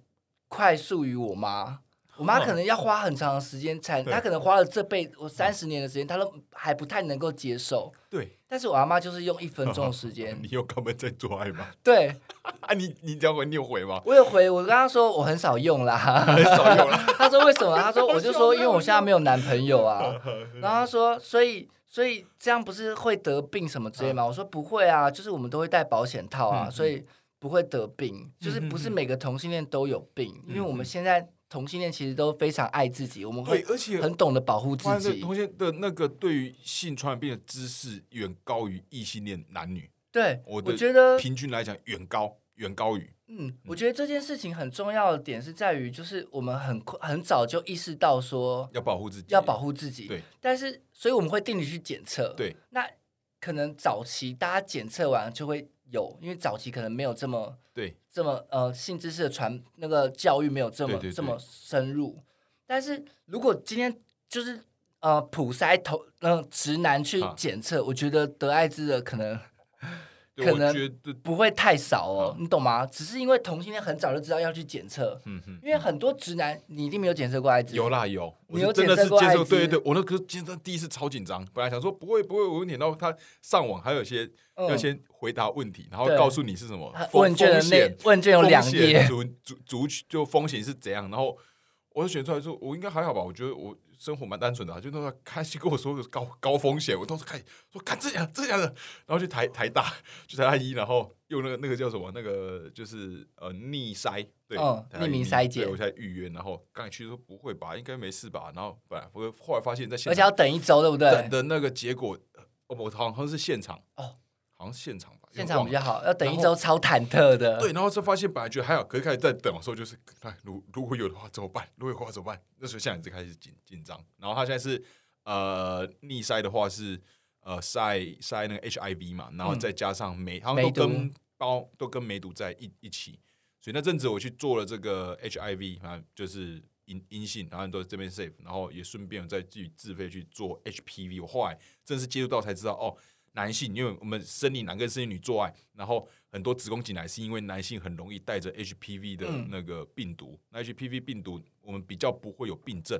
快速于我妈。我妈可能要花很长的时间才，她可能花了这辈我三十年的时间，她都还不太能够接受。对，但是我阿妈就是用一分钟的时间 你，有根本在做爱吗？对啊你你这样回你有回吗？我有回，我跟她说我很少用啦。很少用了。她说为什么？她说我就说因为我现在没有男朋友啊。然后她说所以所以这样不是会得病什么之类吗？我说不会啊，就是我们都会戴保险套啊，嗯所以不会得病。就是不是每个同性恋都有病，因为我们现在同性恋其实都非常爱自己，我们对，会而且很懂得保护自己。同性的那个对于性传染病的知识远高于异性恋男女，对，我的我觉得平均来讲远高远高于嗯，我觉得这件事情很重要的点是在于，就是我们很快很早就意识到说要保护自己，要保护自己，对但是所以我们会定期去检测，对那可能早期大家检测完就会有，因为早期可能没有这么对。这么呃性知识的传那个教育没有这么这么深入，但是如果今天就是呃普筛头呃直男去啊检测，我觉得得艾滋的可能可能不会太少哦，啊你懂吗？只是因为同性恋很早就知道要去检测，嗯哼。因为很多直男你一定没有检测过艾滋，有啦有，我你有真的检测过是接受，对对对，我那个今天第一次超紧张，本来想说不会不会，我点到他上网还有一些嗯要先回答问题，然后告诉你是什么问卷的内问卷有两页，族族族就风险是怎样，然后我就选出来说我应该还好吧，我觉得我生活蛮单纯的啊、就那时候开始跟我说的高 高风险，我当时开始说看这样这样的，然后去台台大去台大一，然后用那个那个叫什么那个就是呃逆筛，对，匿名筛检对我现在预约，然后刚才去说不会吧，应该没事吧，然后本来我后来发现在现而且要等一周，对不对？等的那个结果，哦，我好像是现场哦，好像是现场吧，现场比较好。要等一周，超忐忑的。对，然后就发现本来觉得还好，可是开始在等的时候，就是哎，如如果有的话怎么办？如果有的话怎么办？那时候现在就开始紧紧张。然后他现在是呃逆筛的话是呃筛筛那个 HIV 嘛，然后嗯再加上梅，好像都跟包都跟梅毒在一一起。所以那阵子我去做了这个 HIV 啊，就是阴阴性，然后都这边 safe，然后也顺便再自己自费去做 HPV。我后来正式接触到才知道，哦，男性，因为我们生理男跟生理女做爱，然后很多子宫颈癌是因为男性很容易带着 HPV 的嗯。那个病毒，那 HPV 病毒我们比较不会有病症，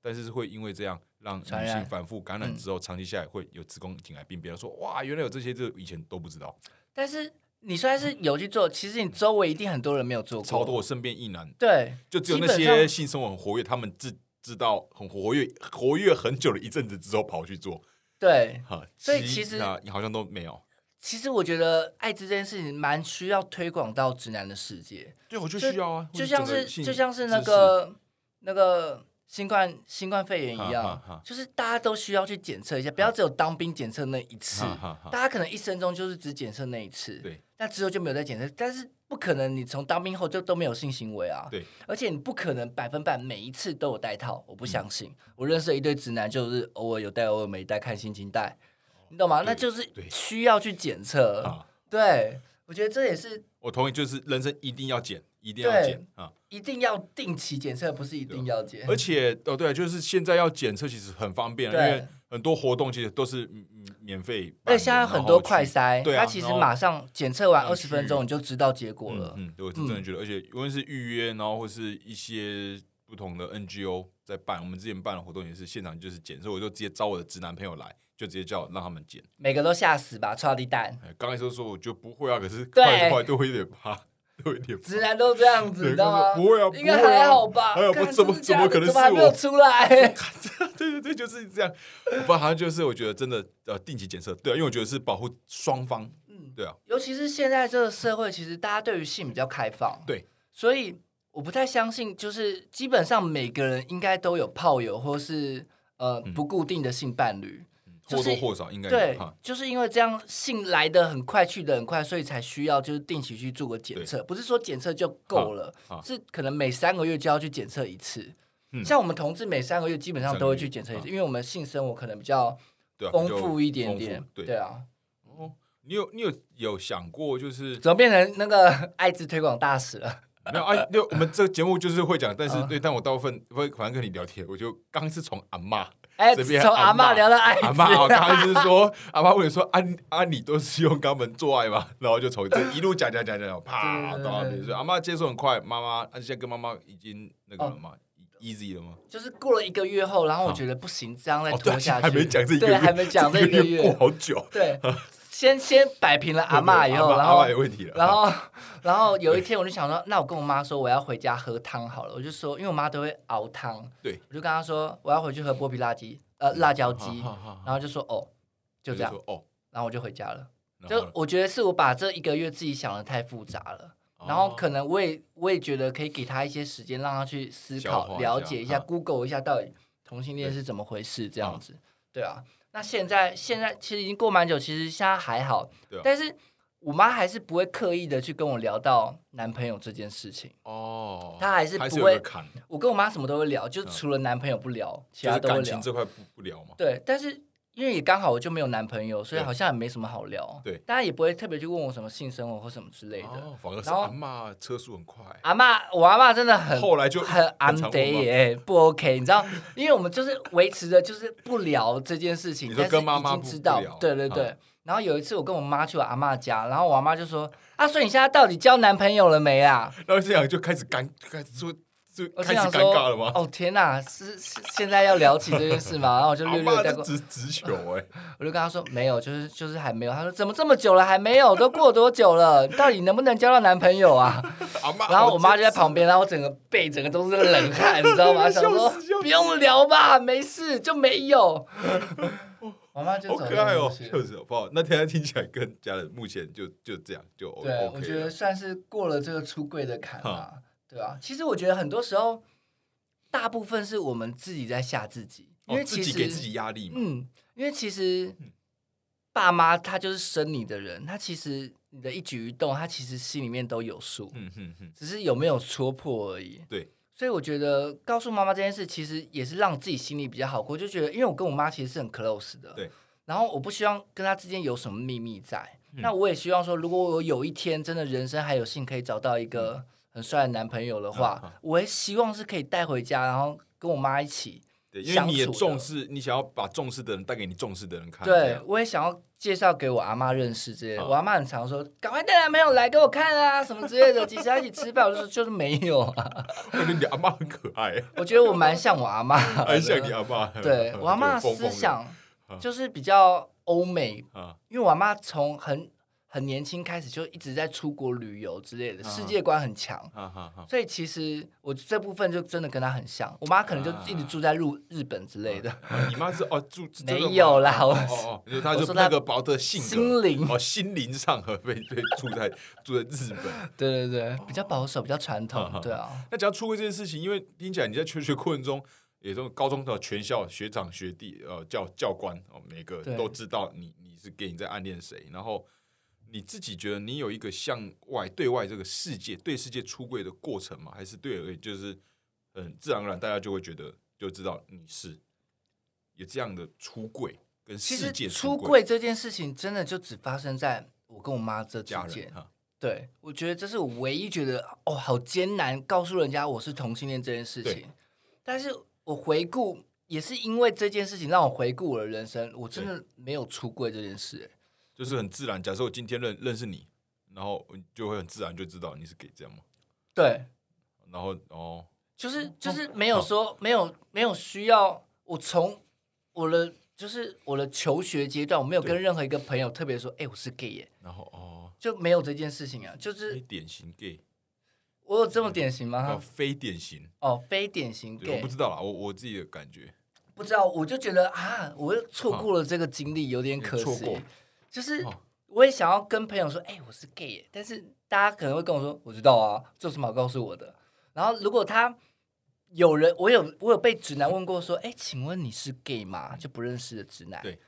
但是是会因为这样让女性反复感染之后，长期下来会有子宫颈癌病。别人说哇，原来有这些，这以前都不知道，但是你虽然是有去做，其实你周围一定很多人没有做过，超多我身边一男，对，就只有那些性生活很活跃，他们知知道很活跃，活跃很久了一阵子之后跑去做，对。所以其实啊好像都没有。其实我觉得艾滋这件事情蛮需要推广到直男的世界，对，我就就需要啊，就像是就像是那个那个新冠新冠肺炎一哈哈样哈，就是大家都需要去检测一下，不要只有当兵检测那一次大家可能一生中就是只检测那一次，对，那之后就没有再检测，但是不可能你从当兵后就都没有性行为啊，对，而且你不可能百分百每一次都有戴套，我不相嗯。信，我认识的一对直男就是偶尔有戴，偶尔没戴，看心情戴，你懂吗？那就是需要去检测，啊，对我觉得这也是我同意，就是人生一定要减，一定要检啊！一定要定期检测，不是一定要检，而且哦，对，就是现在要检测其实很方便，因对为很多活动其实都是免费办的。而且现在很多快筛，对啊它其实马上检测完二十分钟你就知道结果了。嗯，我是真的觉得，而且无论是预约，然后或是一些不同的 NGO 在办，我们之前办的活动也是现场就是检，所以我就直接招我的直男朋友来，就直接叫让他们检。每个都吓死吧，超地蛋，哎刚开始的时候我就不会啊，可是对快快都会有点怕，都有点怕直男都这样子，对你知道吗？不会啊，应该还好吧？哎呀，我怎么怎么可能没有？出来？对对对，就是这样。不，好像就是我觉得真的呃定期检测，对啊，因为我觉得是保护双方，嗯，对啊，尤其是现在这个社会，其实大家对于性比较开放，对，所以我不太相信，就是基本上每个人应该都有炮友或是呃嗯不固定的性伴侣。就是或多或少应该对，就是因为这样性来的很快，去的很快，所以才需要就是定期去做个检测，不是说检测就够了是可能每三个月就要去检测一次。嗯像我们同志每三个月基本上都会去检测一次，因为我们性生活可能比较丰富一点丰点富。对对啊，哦，你有你有有想过就是怎么变成那个 艾滋推广大使了？没有啊？就我们这个节目就是会讲，但是啊对，但我大部分会反正跟你聊天，我就刚是从阿妈哎，这边从阿阿嬷嬷聊到爱，阿妈，哦刚刚就是说阿妈问你说啊你啊你都是用肛门做爱吗？然后就从这一路讲讲讲讲，啪到那边，对所以阿妈接受很快，妈妈，那现在跟妈妈已经那个了哦吗？easy 了吗？就是过了一个月后，然后我觉得不行，这样再拖下去，还没讲这一个对，月，还没讲这一个月过，好久。对，先先摆平了阿嬷以后，然后阿妈有问题了，然后，然后有一天我就想说，那我跟我妈说我要回家喝汤好了。我就说，因为我妈都会熬汤，对，我就跟她说我要回去喝剥皮辣鸡，呃，辣椒鸡。然后就说哦，就这样，哦，然后我就回家了。就我觉得是我把这一个月自己想的太复杂了，然哦后可能我也我也觉得可以给他一些时间，让他去思考、了解一下、嗯 Google 一下到底同性恋是怎么回事，这样嗯子。对啊，那现在现在其实已经过蛮久，其实现在还好，对啊但是我妈还是不会刻意的去跟我聊到男朋友这件事情。哦，她还是还不会个坎，我跟我妈什么都会聊，就嗯除了男朋友不聊，其就是他都会聊。感情这块不不聊嘛。对，但是因为也刚好我就没有男朋友，所以好像也没什么好聊。对大家也不会特别去问我什么性生活或什么之类的。哦，反而是阿妈车速很快，阿嬷，我阿嬷真的很 后来就很安常得耶，不 OK，你知道，因为我们就是维持着就是不聊这件事情，但是已跟妈妈不经知道对对对。嗯然后有一次我跟我妈去我阿嬷家，然后我阿妈就说：“啊，所以你现在到底交男朋友了没啊然后这样就开始尴，开始说就？”我开始尴尬了吗？：“哦天哪，是是现在要聊起这件事吗？” 然后我就略略带过，直直球哎，我就跟他说：“没有，就是就是还没有。”他说：“怎么这么久了还没有？都过多久了？到底能不能交到男朋友啊？”，然后我妈就在旁边，然后我整个背整个都是冷汗，你知道吗？想说不用聊吧，没事就没有。我妈就好走可爱哦，了过去就是不好？那天他听起来跟家人目前就就这样就 O 对，我觉得算是过了这个出柜的坎啊，对啊。其实我觉得很多时候，大部分是我们自己在吓自己，因为哦其实、自己给自己压力嘛，嗯，因为其实爸妈他就是生你的人，他其实你的一举一动，他其实心里面都有数。嗯哼哼，只是有没有戳破而已。对，所以我觉得告诉妈妈这件事，其实也是让自己心里比较好过。就觉得，因为我跟我妈其实是很 close 的，对。然后我不希望跟她之间有什么秘密在。嗯那我也希望说，如果我有一天真的人生还有幸可以找到一个很帅的男朋友的话，嗯嗯我也希望是可以带回家，然后跟我妈一起。对，因为你也重视，你想要把重视的人带给你重视的人看，对，我也想要介绍给我阿妈认识之类的。嗯我阿妈很常说：“赶快带男朋友来给我看啊，什么之类的，几时要一起吃饭？”我就说：“就是没有啊。”我觉得你阿妈很可爱，我觉得我蛮像我阿妈，很像你阿妈，对 我阿妈思想嗯就是比较欧美，啊，因为我阿妈从很很年轻开始就一直在出国旅游之类的，嗯世界观很强。所以其实我这部分就真的跟他很像，我妈可能就一直住在日日本之类的，啊你妈是哦住没有啦哦我哦哦，就是她就那个薄的性格心灵，哦心灵上和被被住在 住在日本。对对对，比较保守，比较传统对啊，那只要出过这件事情，因为听起来你在求学过程中，也都高中的全校学长学弟呃教教官哦，每个都知道你你是 gay 你在暗恋谁，然后你自己觉得你有一个向外对外这个世界对世界出柜的过程吗？还是对而已就是很自然而然大家就会觉得就知道你是有这样的出柜跟世界实出柜柜这件事情，真的就只发生在我跟我妈这之间对，我觉得这是我唯一觉得哦，好艰难告诉人家我是同性恋这件事情。但是我回顾，也是因为这件事情让我回顾我的人生，我真的没有出柜这件事、欸就是很自然。假设我今天认认识你，然后就会很自然就知道你是 gay 这样吗？对，然后哦，就是就是没有说没有没有需要我从我的就是我的求学阶段，我没有跟任何一个朋友特别说，哎、我是 gay 耶，然后哦，就没有这件事情啊。就是非典型 gay，我有这么典型哦，吗？非典型，哦，非典型对，我不知道啦，我我自己的感觉，不知道，我就觉得啊，我又错过了这个经历，有点可惜错过。就是哦我也想要跟朋友说，哎、我是 gay，但是大家可能会跟我说，我知道啊，这有什么好告诉我的？然后如果他有人，我有我有被直男问过说，哎、请问你是 gay 吗？就不认识的直男。对。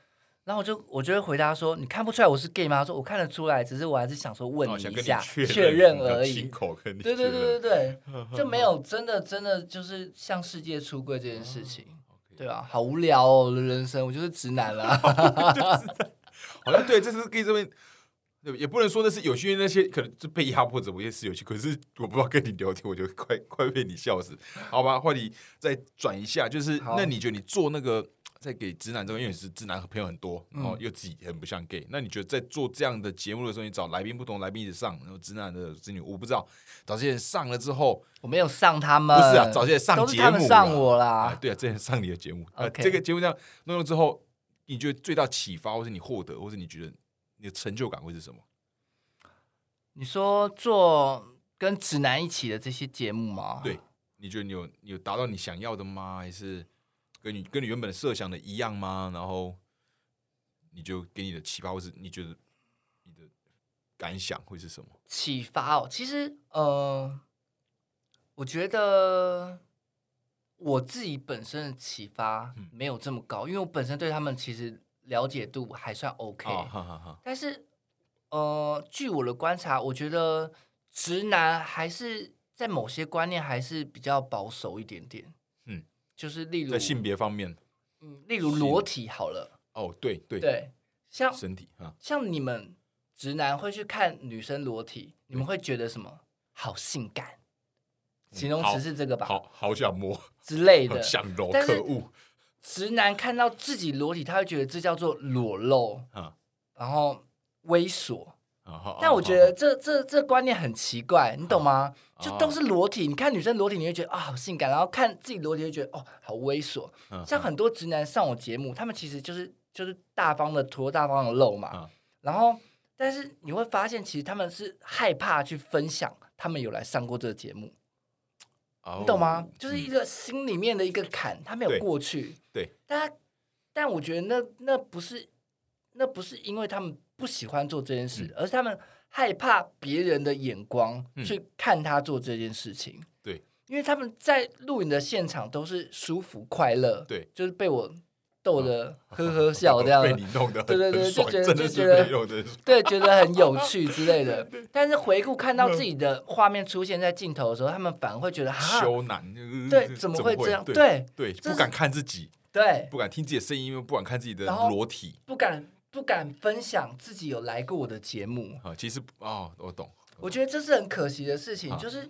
然后我就我就会回答说，你看不出来我是 gay 吗？他说我看得出来，只是我还是想说问你你一下，确确认认而已亲。口跟你对对对对对，就没有真的真的就是向世界出柜这件事情。对啊，好无聊哦，我的人生，我就是直男啦。好像对，这是 gay 这边。对也不能说那是有趣，因为那些可能是被压迫者，我也是有趣。可是我不知道跟你聊天，我就快快被你笑死。好吧，话题再转一下，就是那你觉得你做那个在给直男这个，因为你是直男朋友很多，嗯然后又自己很不像 gay，、那你觉得在做这样的节目的时候，你找来宾不同来宾一起上，然后直男的直女，我不知道找这些人上了之后，我没有上他们，不是啊，找这些人上节目啦他们上我啊，啦。对啊，之前上你的节目，呃，OK 这个节目这样弄了之后，你觉得最大启发，或是你获得，或是你觉得你的成就感会是什么？你说做跟指南一起的这些节目吗？对，你觉得你有你有达到你想要的吗？还是跟你跟你原本设想的一样吗？然后你就给你的启发，或是你觉得你的感想会是什么？启发哦，其实呃，我觉得我自己本身的启发嗯。没有这么高，因为我本身对他们其实了解度还算 OK。啊，哈哈哈，但是，呃，据我的观察，我觉得直男还是在某些观念还是比较保守一点点。嗯，就是例如在性别方面，嗯，例如裸体好了，哦，对对，对，像身体啊，像你们直男会去看女生裸体，你们会觉得什么？好性感，形容词是这个吧？嗯好好想摸，之类的。想揉，可恶直男看到自己裸体，他会觉得这叫做裸露，啊！然后猥琐。但我觉得这这这观念很奇怪，你懂吗？哦就都是裸体，你看女生裸体，你会觉得啊、好性感，然后看自己裸体，就觉得哦好猥琐。嗯像很多直男上我节目，他们其实就是就是大方的脱，大方的露嘛。嗯然后，但是你会发现，其实他们是害怕去分享，他们有来上过这个节目，哦。你懂吗？就是嗯一个心里面的一个坎，他没有过去。对，但我觉得那那不是那不是因为他们不喜欢做这件事，嗯。而是他们害怕别人的眼光嗯。去看他做这件事情。对，因为他们在录影的现场都是舒服快乐，对，就是被我逗的呵呵笑 这样被你弄得对对对，就觉得就是觉得对，觉得很有趣之类的。但是回顾看到自己的画面出现在镜头的时候，他们反而会觉得哈，对，怎怎么会这样？对不敢看自己，对，不敢听自己的声音，因为不敢看自己的裸体不敢不敢分享自己有来过我的节目。啊。其实哦，我懂，我觉得这是很可惜的事情，啊就是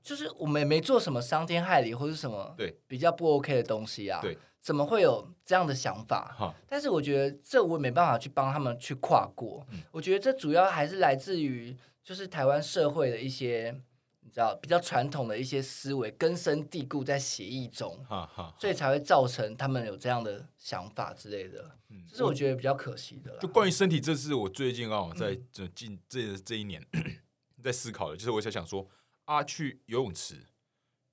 就是我们也没做什么伤天害理或者什么对比较不 OK 的东西啊，对，怎么会有这样的想法？哈，但是我觉得这我也没办法去帮他们去跨过。嗯我觉得这主要还是来自于就是台湾社会的一些你知道比较传统的一些思维根深蒂固在协议中，所以才会造成他们有这样的想法之类的。嗯这是我觉得比较可惜的啦就。关于身体，这是我最近啊，嗯在这近这这一年在思考的，就是我在想说啊，去游泳池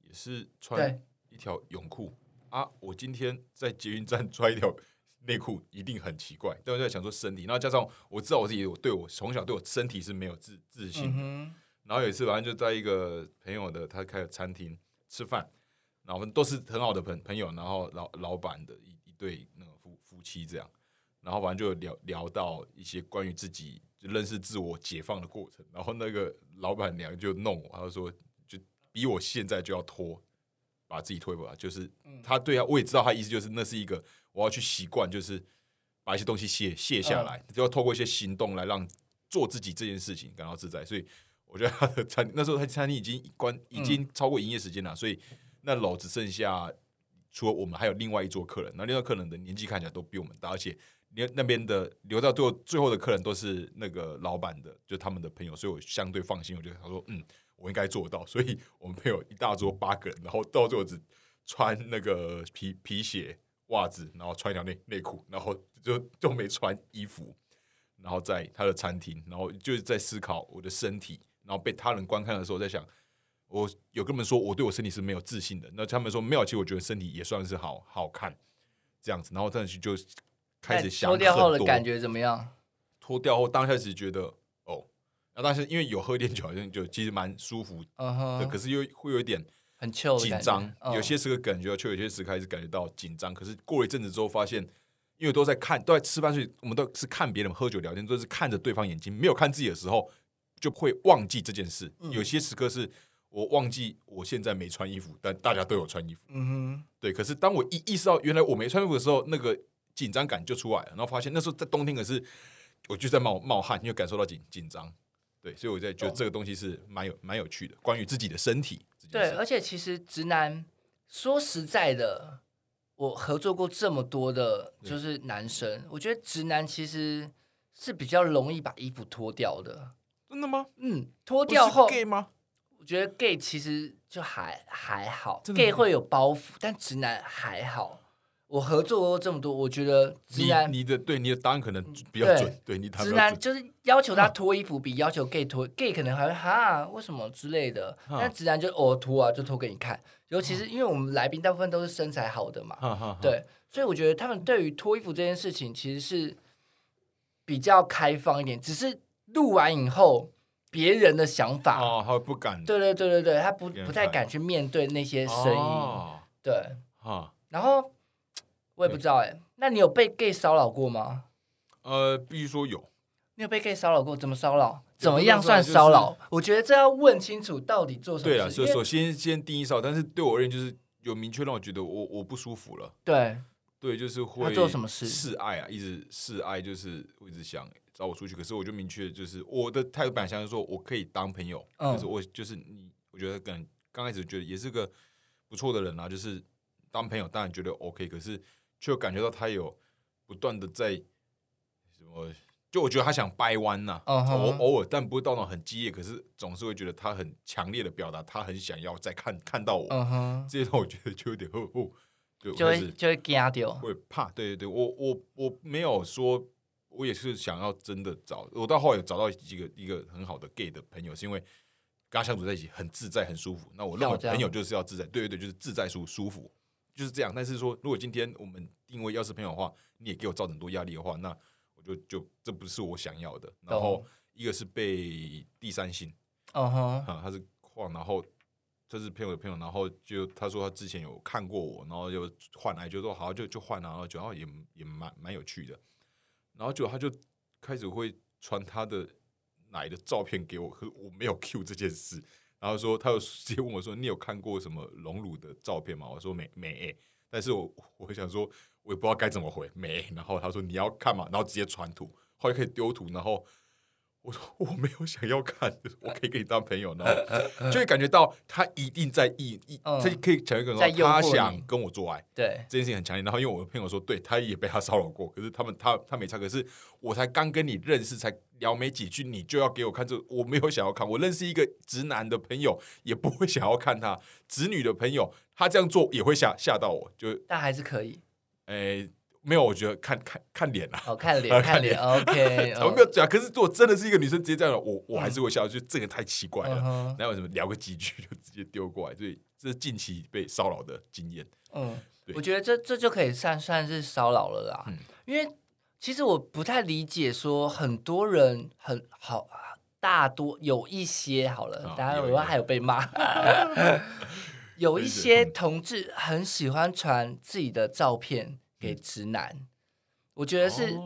也是穿一条泳裤啊，我今天在捷运站穿一条内裤，一定很奇怪。但我在想说身体，然后加上我知道我自己，我对我从小对我身体是没有自自信的。嗯然后有一次，反正就在一个朋友的他开的餐厅吃饭，然后都是很好的朋朋友，然后老老板的一一对那个夫夫妻这样，然后反正就聊聊到一些关于自己就认识自我解放的过程，然后那个老板娘就弄我，她就说就比我现在就要拖，把自己推回来，就是他对啊，我也知道他意思就是那是一个我要去习惯，就是把一些东西卸卸下来，就要透过一些行动来让做自己这件事情感到自在，所以。我觉得他的餐那时候他餐厅已经关，已经超过营业时间了，所以那楼只剩下除了我们还有另外一桌客人，那另外客人的年纪看起来都比我们大，而且连那边的留到最后最后的客人都是那个老板的，就他们的朋友，所以我相对放心。我觉得他说嗯，我应该做到，所以我们朋友一大桌八个人，然后到最后只穿那个皮皮鞋、袜子，然后穿一条内内裤，然后就就没穿衣服，然后在他的餐厅，然后就是在思考我的身体。然后被他人观看的时候，在想，我有跟他们说我对我身体是没有自信的。那他们说没有，其实我觉得身体也算是好好看这样子。然后当时就开始想脱掉后的感觉怎么样？脱掉后，当开始觉得但是因为有喝点酒，好像就其实蛮舒服的。可是又会有一点很紧张，有些时刻感觉，却有些时刻开始感觉到紧张。可是过了一阵子之后，发现因为都在看，都在吃饭，所以我们都是看别人喝酒聊天，都是看着对方眼睛，没有看自己的时候。就会忘记这件事。有些时刻是我忘记我现在没穿衣服，但大家都有穿衣服。嗯哼，对。可是当我意意识到原来我没穿衣服的时候，那个紧张感就出来了。然后发现那时候在冬天，可是我就在冒冒汗，因为感受到紧紧张。对，所以我在觉得这个东西是蛮有蛮有趣的，关于自己的身体。对，而且其实直男说实在的，我合作过这么多的，就是男生，我觉得直男其实是比较容易把衣服脱掉的。真的吗？嗯，脱掉后，gay 吗？我觉得 gay 其实就还还好，gay 会有包袱，但直男还好。我合作过这么多，我觉得直男你的对你的答案可能比较准，对你直男就是要求他脱衣服比要求 gay 脱，gay 可能还会哈为什么之类的，但直男就哦脱啊，就脱给你看。尤其是因为我们来宾大部分都是身材好的嘛，对，所以我觉得他们对于脱衣服这件事情其实是比较开放一点，只是。录完以后，别人的想法哦，他不敢。对对对对对，他不不太敢去面对那些声音。对啊，然后我也不知道哎，那你有被 gay 骚扰过吗？呃，必须说有。你有被 gay 骚扰过？怎么骚扰？怎么样算骚扰？我觉得这要问清楚到底做什么。对啊，所以首先先定义骚扰，但是对我而言就是有明确让我觉得我我不舒服了。对对，就是会做什么事示爱啊，一直示爱，就是我一直想。找我出去，可是我就明确就是我的态度本来想说我可以当朋友，就是我就是你，我觉得跟刚开始觉得也是个不错的人啊，就是当朋友当然觉得 OK，可是却感觉到他有不断的在什么，就我觉得他想掰弯呐，偶偶尔但不会到那种很激烈，可是总是会觉得他很强烈的表达，他很想要再看看到我，这些让我觉得就有点哦哦，就会就会惊掉，会怕，对对对，我我我没有说。我也是想要真的找，我到后来找到几个一个很好的 gay 的朋友，是因为跟他相处在一起很自在很舒服。那我认为朋友就是要自在，对对对，就是自在舒舒服，就是这样。但是说，如果今天我们定位要是朋友的话，你也给我造成多压力的话，那我就就这不是我想要的。然后一个是被第三性，嗯哼，啊，他是矿，然后这是朋友的朋友，然后就他说他之前有看过我，然后就换来就说好就就换了，然后就也也蛮蛮有趣的。然后就他就开始会传他的奶的照片给我，可是我没有 Q 这件事。然后说他又直接问我说：“你有看过什么隆乳的照片吗？”我说：“没没。”但是我我想说，我也不知道该怎么回，没。然后他说：“你要看嘛？”然后直接传图，后来可以丢图，然后。我说我没有想要看，我可以跟你当朋友，然后 就会感觉到他一定在意，意这可以讲一个说他想跟我做爱，对这件事情很强烈。然后因为我的朋友说，对他也被他骚扰过，可是他们他他没差，可是我才刚跟你认识，才聊没几句，你就要给我看这，我没有想要看。我认识一个直男的朋友，也不会想要看他直女的朋友，他这样做也会吓吓到我，就但还是可以，诶。没有，我觉得看看看脸啊，哦，看脸，看脸，OK。我没有讲，可是如果真的是一个女生直接这样，我我还是会笑，就这个太奇怪了。那为什么聊个几句就直接丢过来？所以这是近期被骚扰的经验。嗯，我觉得这这就可以算算是骚扰了啦。因为其实我不太理解，说很多人很好，大多有一些好了，当然我还有被骂。有一些同志很喜欢传自己的照片给直男，我觉得是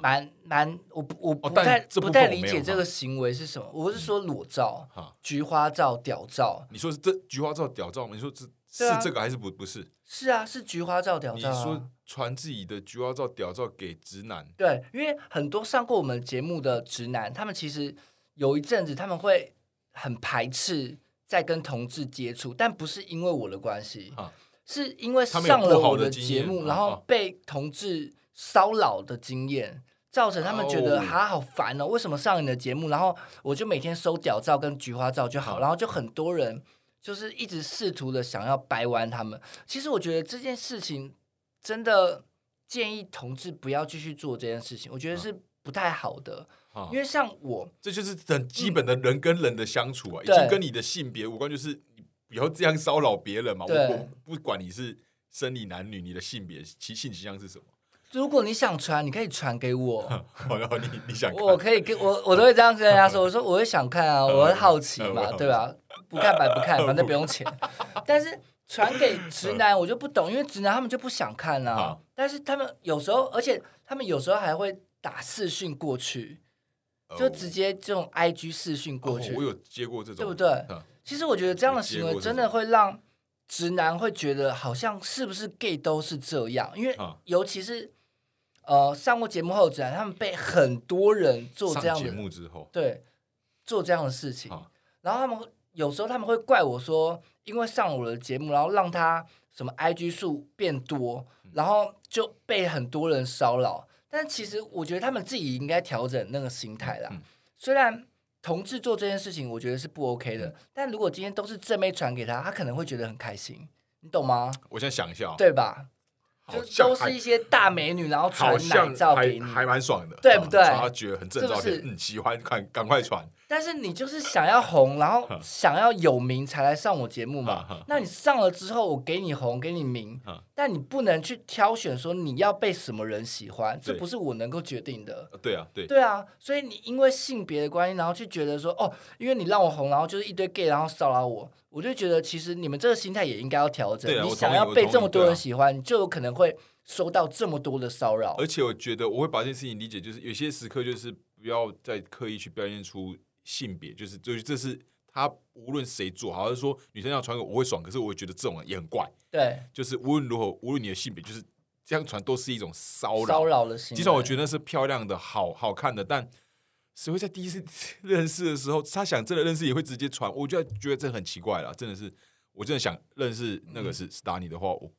蛮蛮，我不我不太不太理解这个行为是什么。我是说裸照、哈，菊花照、屌照，你说是这菊花照、屌照吗？你说这啊是这个还是不不是？是啊，是菊花照、屌照啊。说传自己的菊花照、屌照给直男，对，因为很多上过我们节目的直男，他们其实有一阵子他们会很排斥在跟同志接触，但不是因为我的关系，啊是因为上了好我的节目，啊然后啊被同志骚扰的经验。造成他们觉得哦哈好烦哦，为什么上你的节目，然后我就每天收屌照跟菊花照就好，啊然后就很多人就是一直试图的想要掰弯他们。其实我觉得这件事情真的建议同志不要继续做这件事情，我觉得啊是不太好的。哈因为像我，这就是很基本的人跟人的相处啊，已经跟你的性别无关，就是你不要这样骚扰别人嘛。我不管你是生理男女，你的性别其性倾向是什么，如果你想传，你可以传给我，然后你你想看我可以跟我我都会这样跟人家说，我说我会想看啊，我会好奇嘛，对吧？不看白不看，反正不用钱。但是传给直男，我就不懂，因为直男他们就不想看啊。但是他们有时候，而且他们有时候还会打视讯过去，就直接这种 IG 视讯过去哦，我有接过这种，对不对嗯其实我觉得这样的行为真的会让直男会觉得好像是不是 gay 都是这样，因为啊。尤其是呃上过节目后的直男，他们被很多人做这样的节目之后，对做这样的事情。啊，然后他们有时候他们会怪我说，因为上我的节目，然后让他什么 IG 数变多，嗯。然后就被很多人骚扰。但其实我觉得他们自己应该调整那个心态啦。嗯。虽然同志做这件事情，我觉得是不 OK 嗯。的，但如果今天都是正妹传给他，他可能会觉得很开心，你懂吗？我现在想一下哦，对吧？就都是一些大美女，然后传奶照给你，还蛮爽的，对不对啊他觉得很正照片喜欢看，赶快传，但是你就是想要红，然后想要有名才来上我节目嘛？那你上了之后，我给你红，给你名，但你不能去挑选说你要被什么人喜欢，这不是我能够决定的。呃对啊，对，对啊，所以你因为性别的关系，然后去觉得说，哦，因为你让我红，然后就是一堆 gay，然后骚扰我，我就觉得其实你们这个心态也应该要调整。啊你想要被这么多人喜欢，你就有可能会收到这么多的骚扰。而且我觉得我会把这件事情理解，就是有些时刻就是不要再刻意去表现出性别，就是就是这是他无论谁做，好像是说女生要传给我我会爽，可是我会觉得这种人也很怪，对，就是无论如何，无论你的性别，就是这样传都是一种骚扰骚扰。扰的行为。尽管我觉得是漂亮的、好好看的，但谁会在第一次 认识的时候，他想真的认识也会直接传？我就觉得这很奇怪了，真的是，我真的想认识那个是 s t a n y 的话，我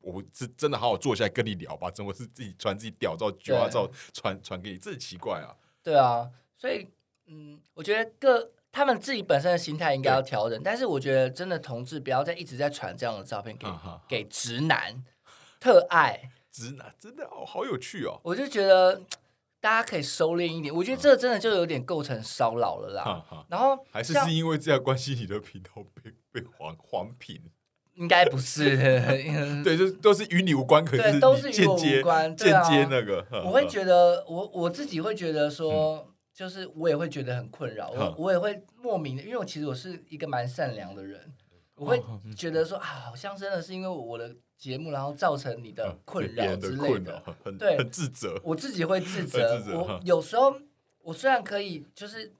我是真的好好坐下来跟你聊吧，怎么是自己传自己屌照、菊花照传传给你？这很奇怪啊！对啊，所以嗯，我觉得各他们自己本身的心态应该要调整，但是我觉得真的同志不要再一直在传这样的照片给、给直男特爱，直男真的哦好有趣哦。我就觉得大家可以收敛一点，我觉得这真的就有点构成骚扰了啦。然后像还是是因为这样关系，你的频道被被黄黄屏？应该不是，对，就都是与你无关，可对是都是与我无关对间啊接那个。我会觉得我我自己会觉得说。就是我也会觉得很困扰，我嗯我也会莫名的，因为我其实我是一个蛮善良的人，我会觉得说啊，好像真的是因为我的节目，然后造成你的嗯困扰之类的对很自责。我自己会自责。我自责哈有时候我虽然可以就是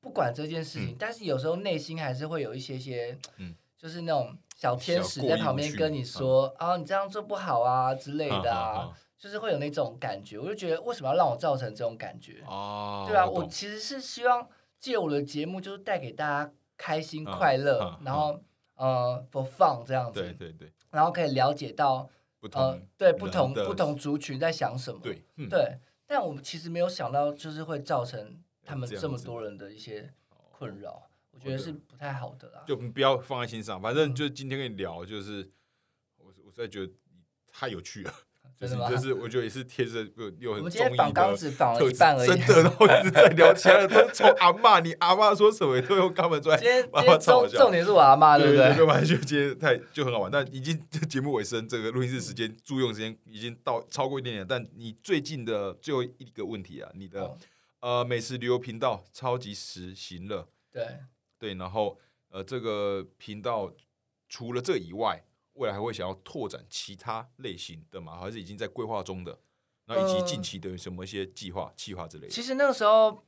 不管这件事情，嗯但是有时候内心还是会有一些些，嗯就是那种小天使在旁边跟你说啊，你这样做不好啊之类的哈啊哈，就是会有那种感觉。我就觉得为什么要让我造成这种感觉？哦，对啊，我我其实是希望借我的节目，就是带给大家开心嗯快乐嗯，然后呃，for fun 这样子，对对对，然后可以了解到不呃同，对不同不同族群在想什么。对，但我们其实没有想到，就是会造成他们这么多人的一些困扰，我觉得是不太好的啦。就不要放在心上。反正嗯就今天跟你聊，就是我我实在觉得太有趣了，就是就是我觉得也是贴着有有很我们今综艺天仿纲的特质。真的，然后一直在聊其他的，都从阿嬷，你阿嬷说什么都用他们出来今天今天重重点是我阿妈，对不对？对对，完全今天太就很好玩，但已经这节目尾声，这个录音室时间、租用时间已经到超过一点点。但你最近的最后一个问题啊，你的、哦呃美食旅游频道超级实行了，对，对，然后呃这个频道除了这以外，未来还会想要拓展其他类型的吗？还是已经在规划中的？那以及近期的什么一些计划、计划之类的？其实那个时候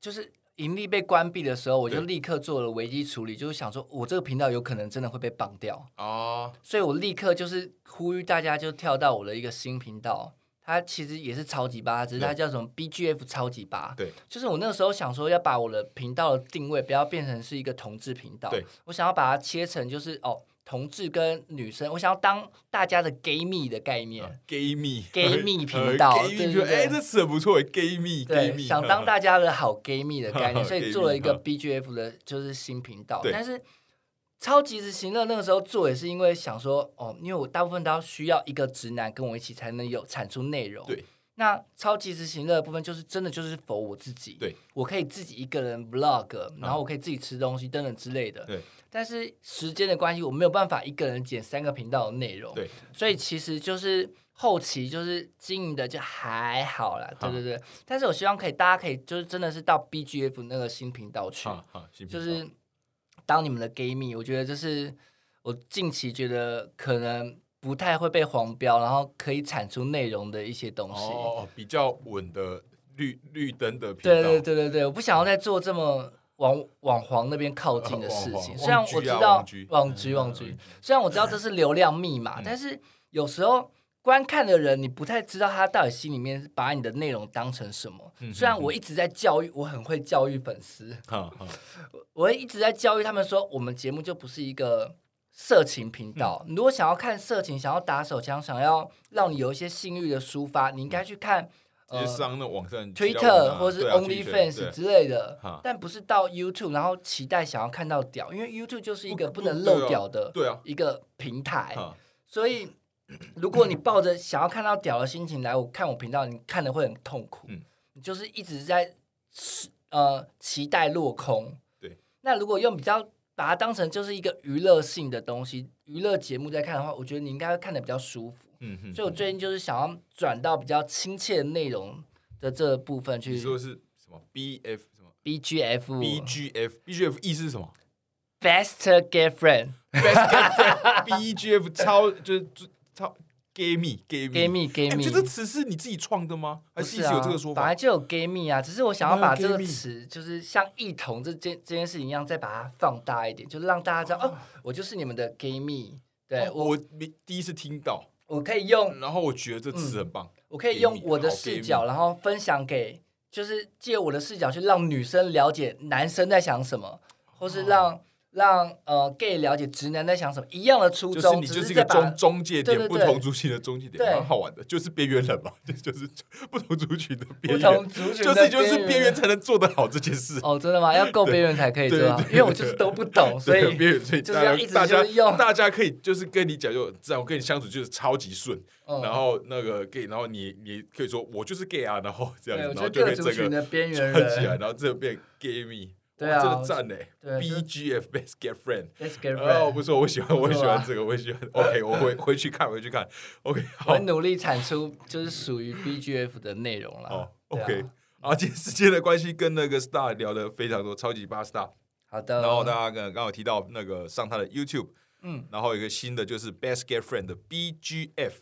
就是盈利被关闭的时候，我就立刻做了危机处理，就是想说我这个频道有可能真的会被绑掉，哦，所以我立刻就是呼吁大家就跳到我的一个新频道。它其实也是超级八，只是它叫什么 BGF 超级八。对，就是我那个时候想说要把我的频道的定位不要变成是一个同志频道，对我想要把它切成就是哦同志跟女生，我想要当大家的 gay 蜜的概念。gay 蜜 gay 蜜频道对对对哎，这词很不错，gay 蜜，gay，蜜，想当大家的好 gay 蜜的概念，所以做了一个嗯 BGF 的，就是新频道。但是超级执行乐那个时候做也是因为想说，哦，因为我大部分都要需要一个直男跟我一起才能有产出内容。对。那超级执行乐的部分就是真的就是否我自己，对我可以自己一个人 vlog，然后我可以自己吃东西等等之类的。对。但是时间的关系，我没有办法一个人剪三个频道的内容。对。所以其实就是后期就是经营的就还好啦，对对对。但是我希望可以，大家可以就是真的是到 BGF 那个新频道去，就是当你们的 gay 蜜，我觉得这是我近期觉得可能不太会被黄标，然后可以产出内容的一些东西。哦，比较稳的绿绿灯的频道，对对对对对，我不想要再做这么往往黄那边靠近的事情。虽然我知道网剧网剧嗯网剧嗯，虽然我知道这是流量密码，嗯但是有时候观看的人你不太知道他到底心里面把你的内容当成什么。嗯虽然我一直在教育，我很会教育粉丝，我会一直在教育他们说，我们节目就不是一个。色情频道，嗯你如果想要看色情，想要打手枪，想要让你有一些性欲的抒发，你应该去看呃上那网站其他网 Twitter 站或是对啊 OnlyFans 之类的，但不是到 YouTube，然后期待想要看到屌，因为 YouTube 就是一个不不能漏屌的对啊，一个平台，所以如果你抱着想要看到屌的心情来我看我频道，你看的会很痛苦，嗯。你就是一直在呃期待落空。对，那如果用比较把它当成就是一个娱乐性的东西，娱乐节目在看的话，我觉得你应该会看的比较舒服。嗯哼，所以我最近就是想要转到比较亲切的内容的这部分去你说的是什么 BF 什么 BGF BGF BGF 意思是什么 Best girlfriend，Best Gay Friend BGF 超就是超 gay 蜜 gay 蜜 Gay 蜜 Gay 蜜哎这，个词是你自己创的吗？还是有这个说法本来？就有 Gay 蜜啊，只是我想要把这个词就是像异同这件这件事情一样，再把它放大一点，就是让大家知道哦，我就是你们的 Gay 蜜。对我，哦我第一次听到，我可以用然后我觉得这词很棒。我可以用我的视角，然后分享给，就是借我的视角去让女生了解男生在想什么，或是让、让呃 gay 了解直男在想什么，一样的初就是衷，你就是一个中中介点，不同族群的中介点，对蛮好玩的，就是边缘人嘛，就就是不同族群的不边同缘，族群就是就是边缘才能做得好这件事。哦，真的吗？要够边缘才可以做因为我就是都不懂，所以边缘，所以大就是要一直家大家用大家可以就是跟你讲，就这样，我跟你相处就是超级顺，嗯然后那个 gay，然后你你可以说我就是 gay 啊，然后这样，子，然后就可以觉得各族群整个的边缘串起来，人然后这个变 gay me，对啊哇真的赞嘞对就是，BGF best get friend。Let's get 哦，friend，哦不错，我喜欢，我喜欢这个，我喜欢。OK，我回回去看，回去看。OK，我好会，努力产出就是属于 BGF 的内容啦。好对啊，OK。啊，今天 时间的关系，跟那个 Star 聊的非常多，超级八 Star。好的，然后大家刚刚刚有提到那个上他的 YouTube，嗯，然后有一个新的就是 Best Get Friend 的 BGF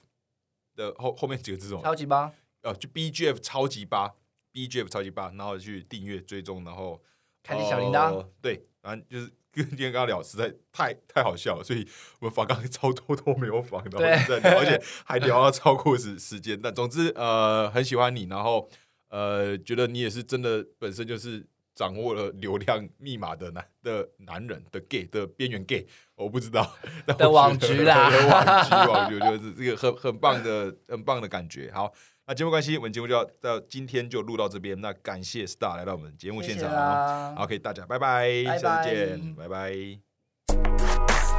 的后后面几个字是什么？超级八，呃，就 BGF 超级八，BGF 超级八，然后去订阅追踪，然后开启小铃铛呃对，反正就是 跟今天刚刚聊，实在太太好笑了，所以我们访刚超多都没有访，然后对在聊，而且还聊到超过时时间。但总之，呃，很喜欢你，然后呃，觉得你也是真的本身就是掌握了流量密码的男的男人的 gay 的边缘 gay，我不知道的网觉得局啦 的网局网局，我觉得是这个很很棒的很棒的感觉。好。那节目关系，我们节目就要到今天就录到这边。那感谢 Star 来到我们节目现场。啦。OK，大家拜拜，拜下次拜见，拜拜。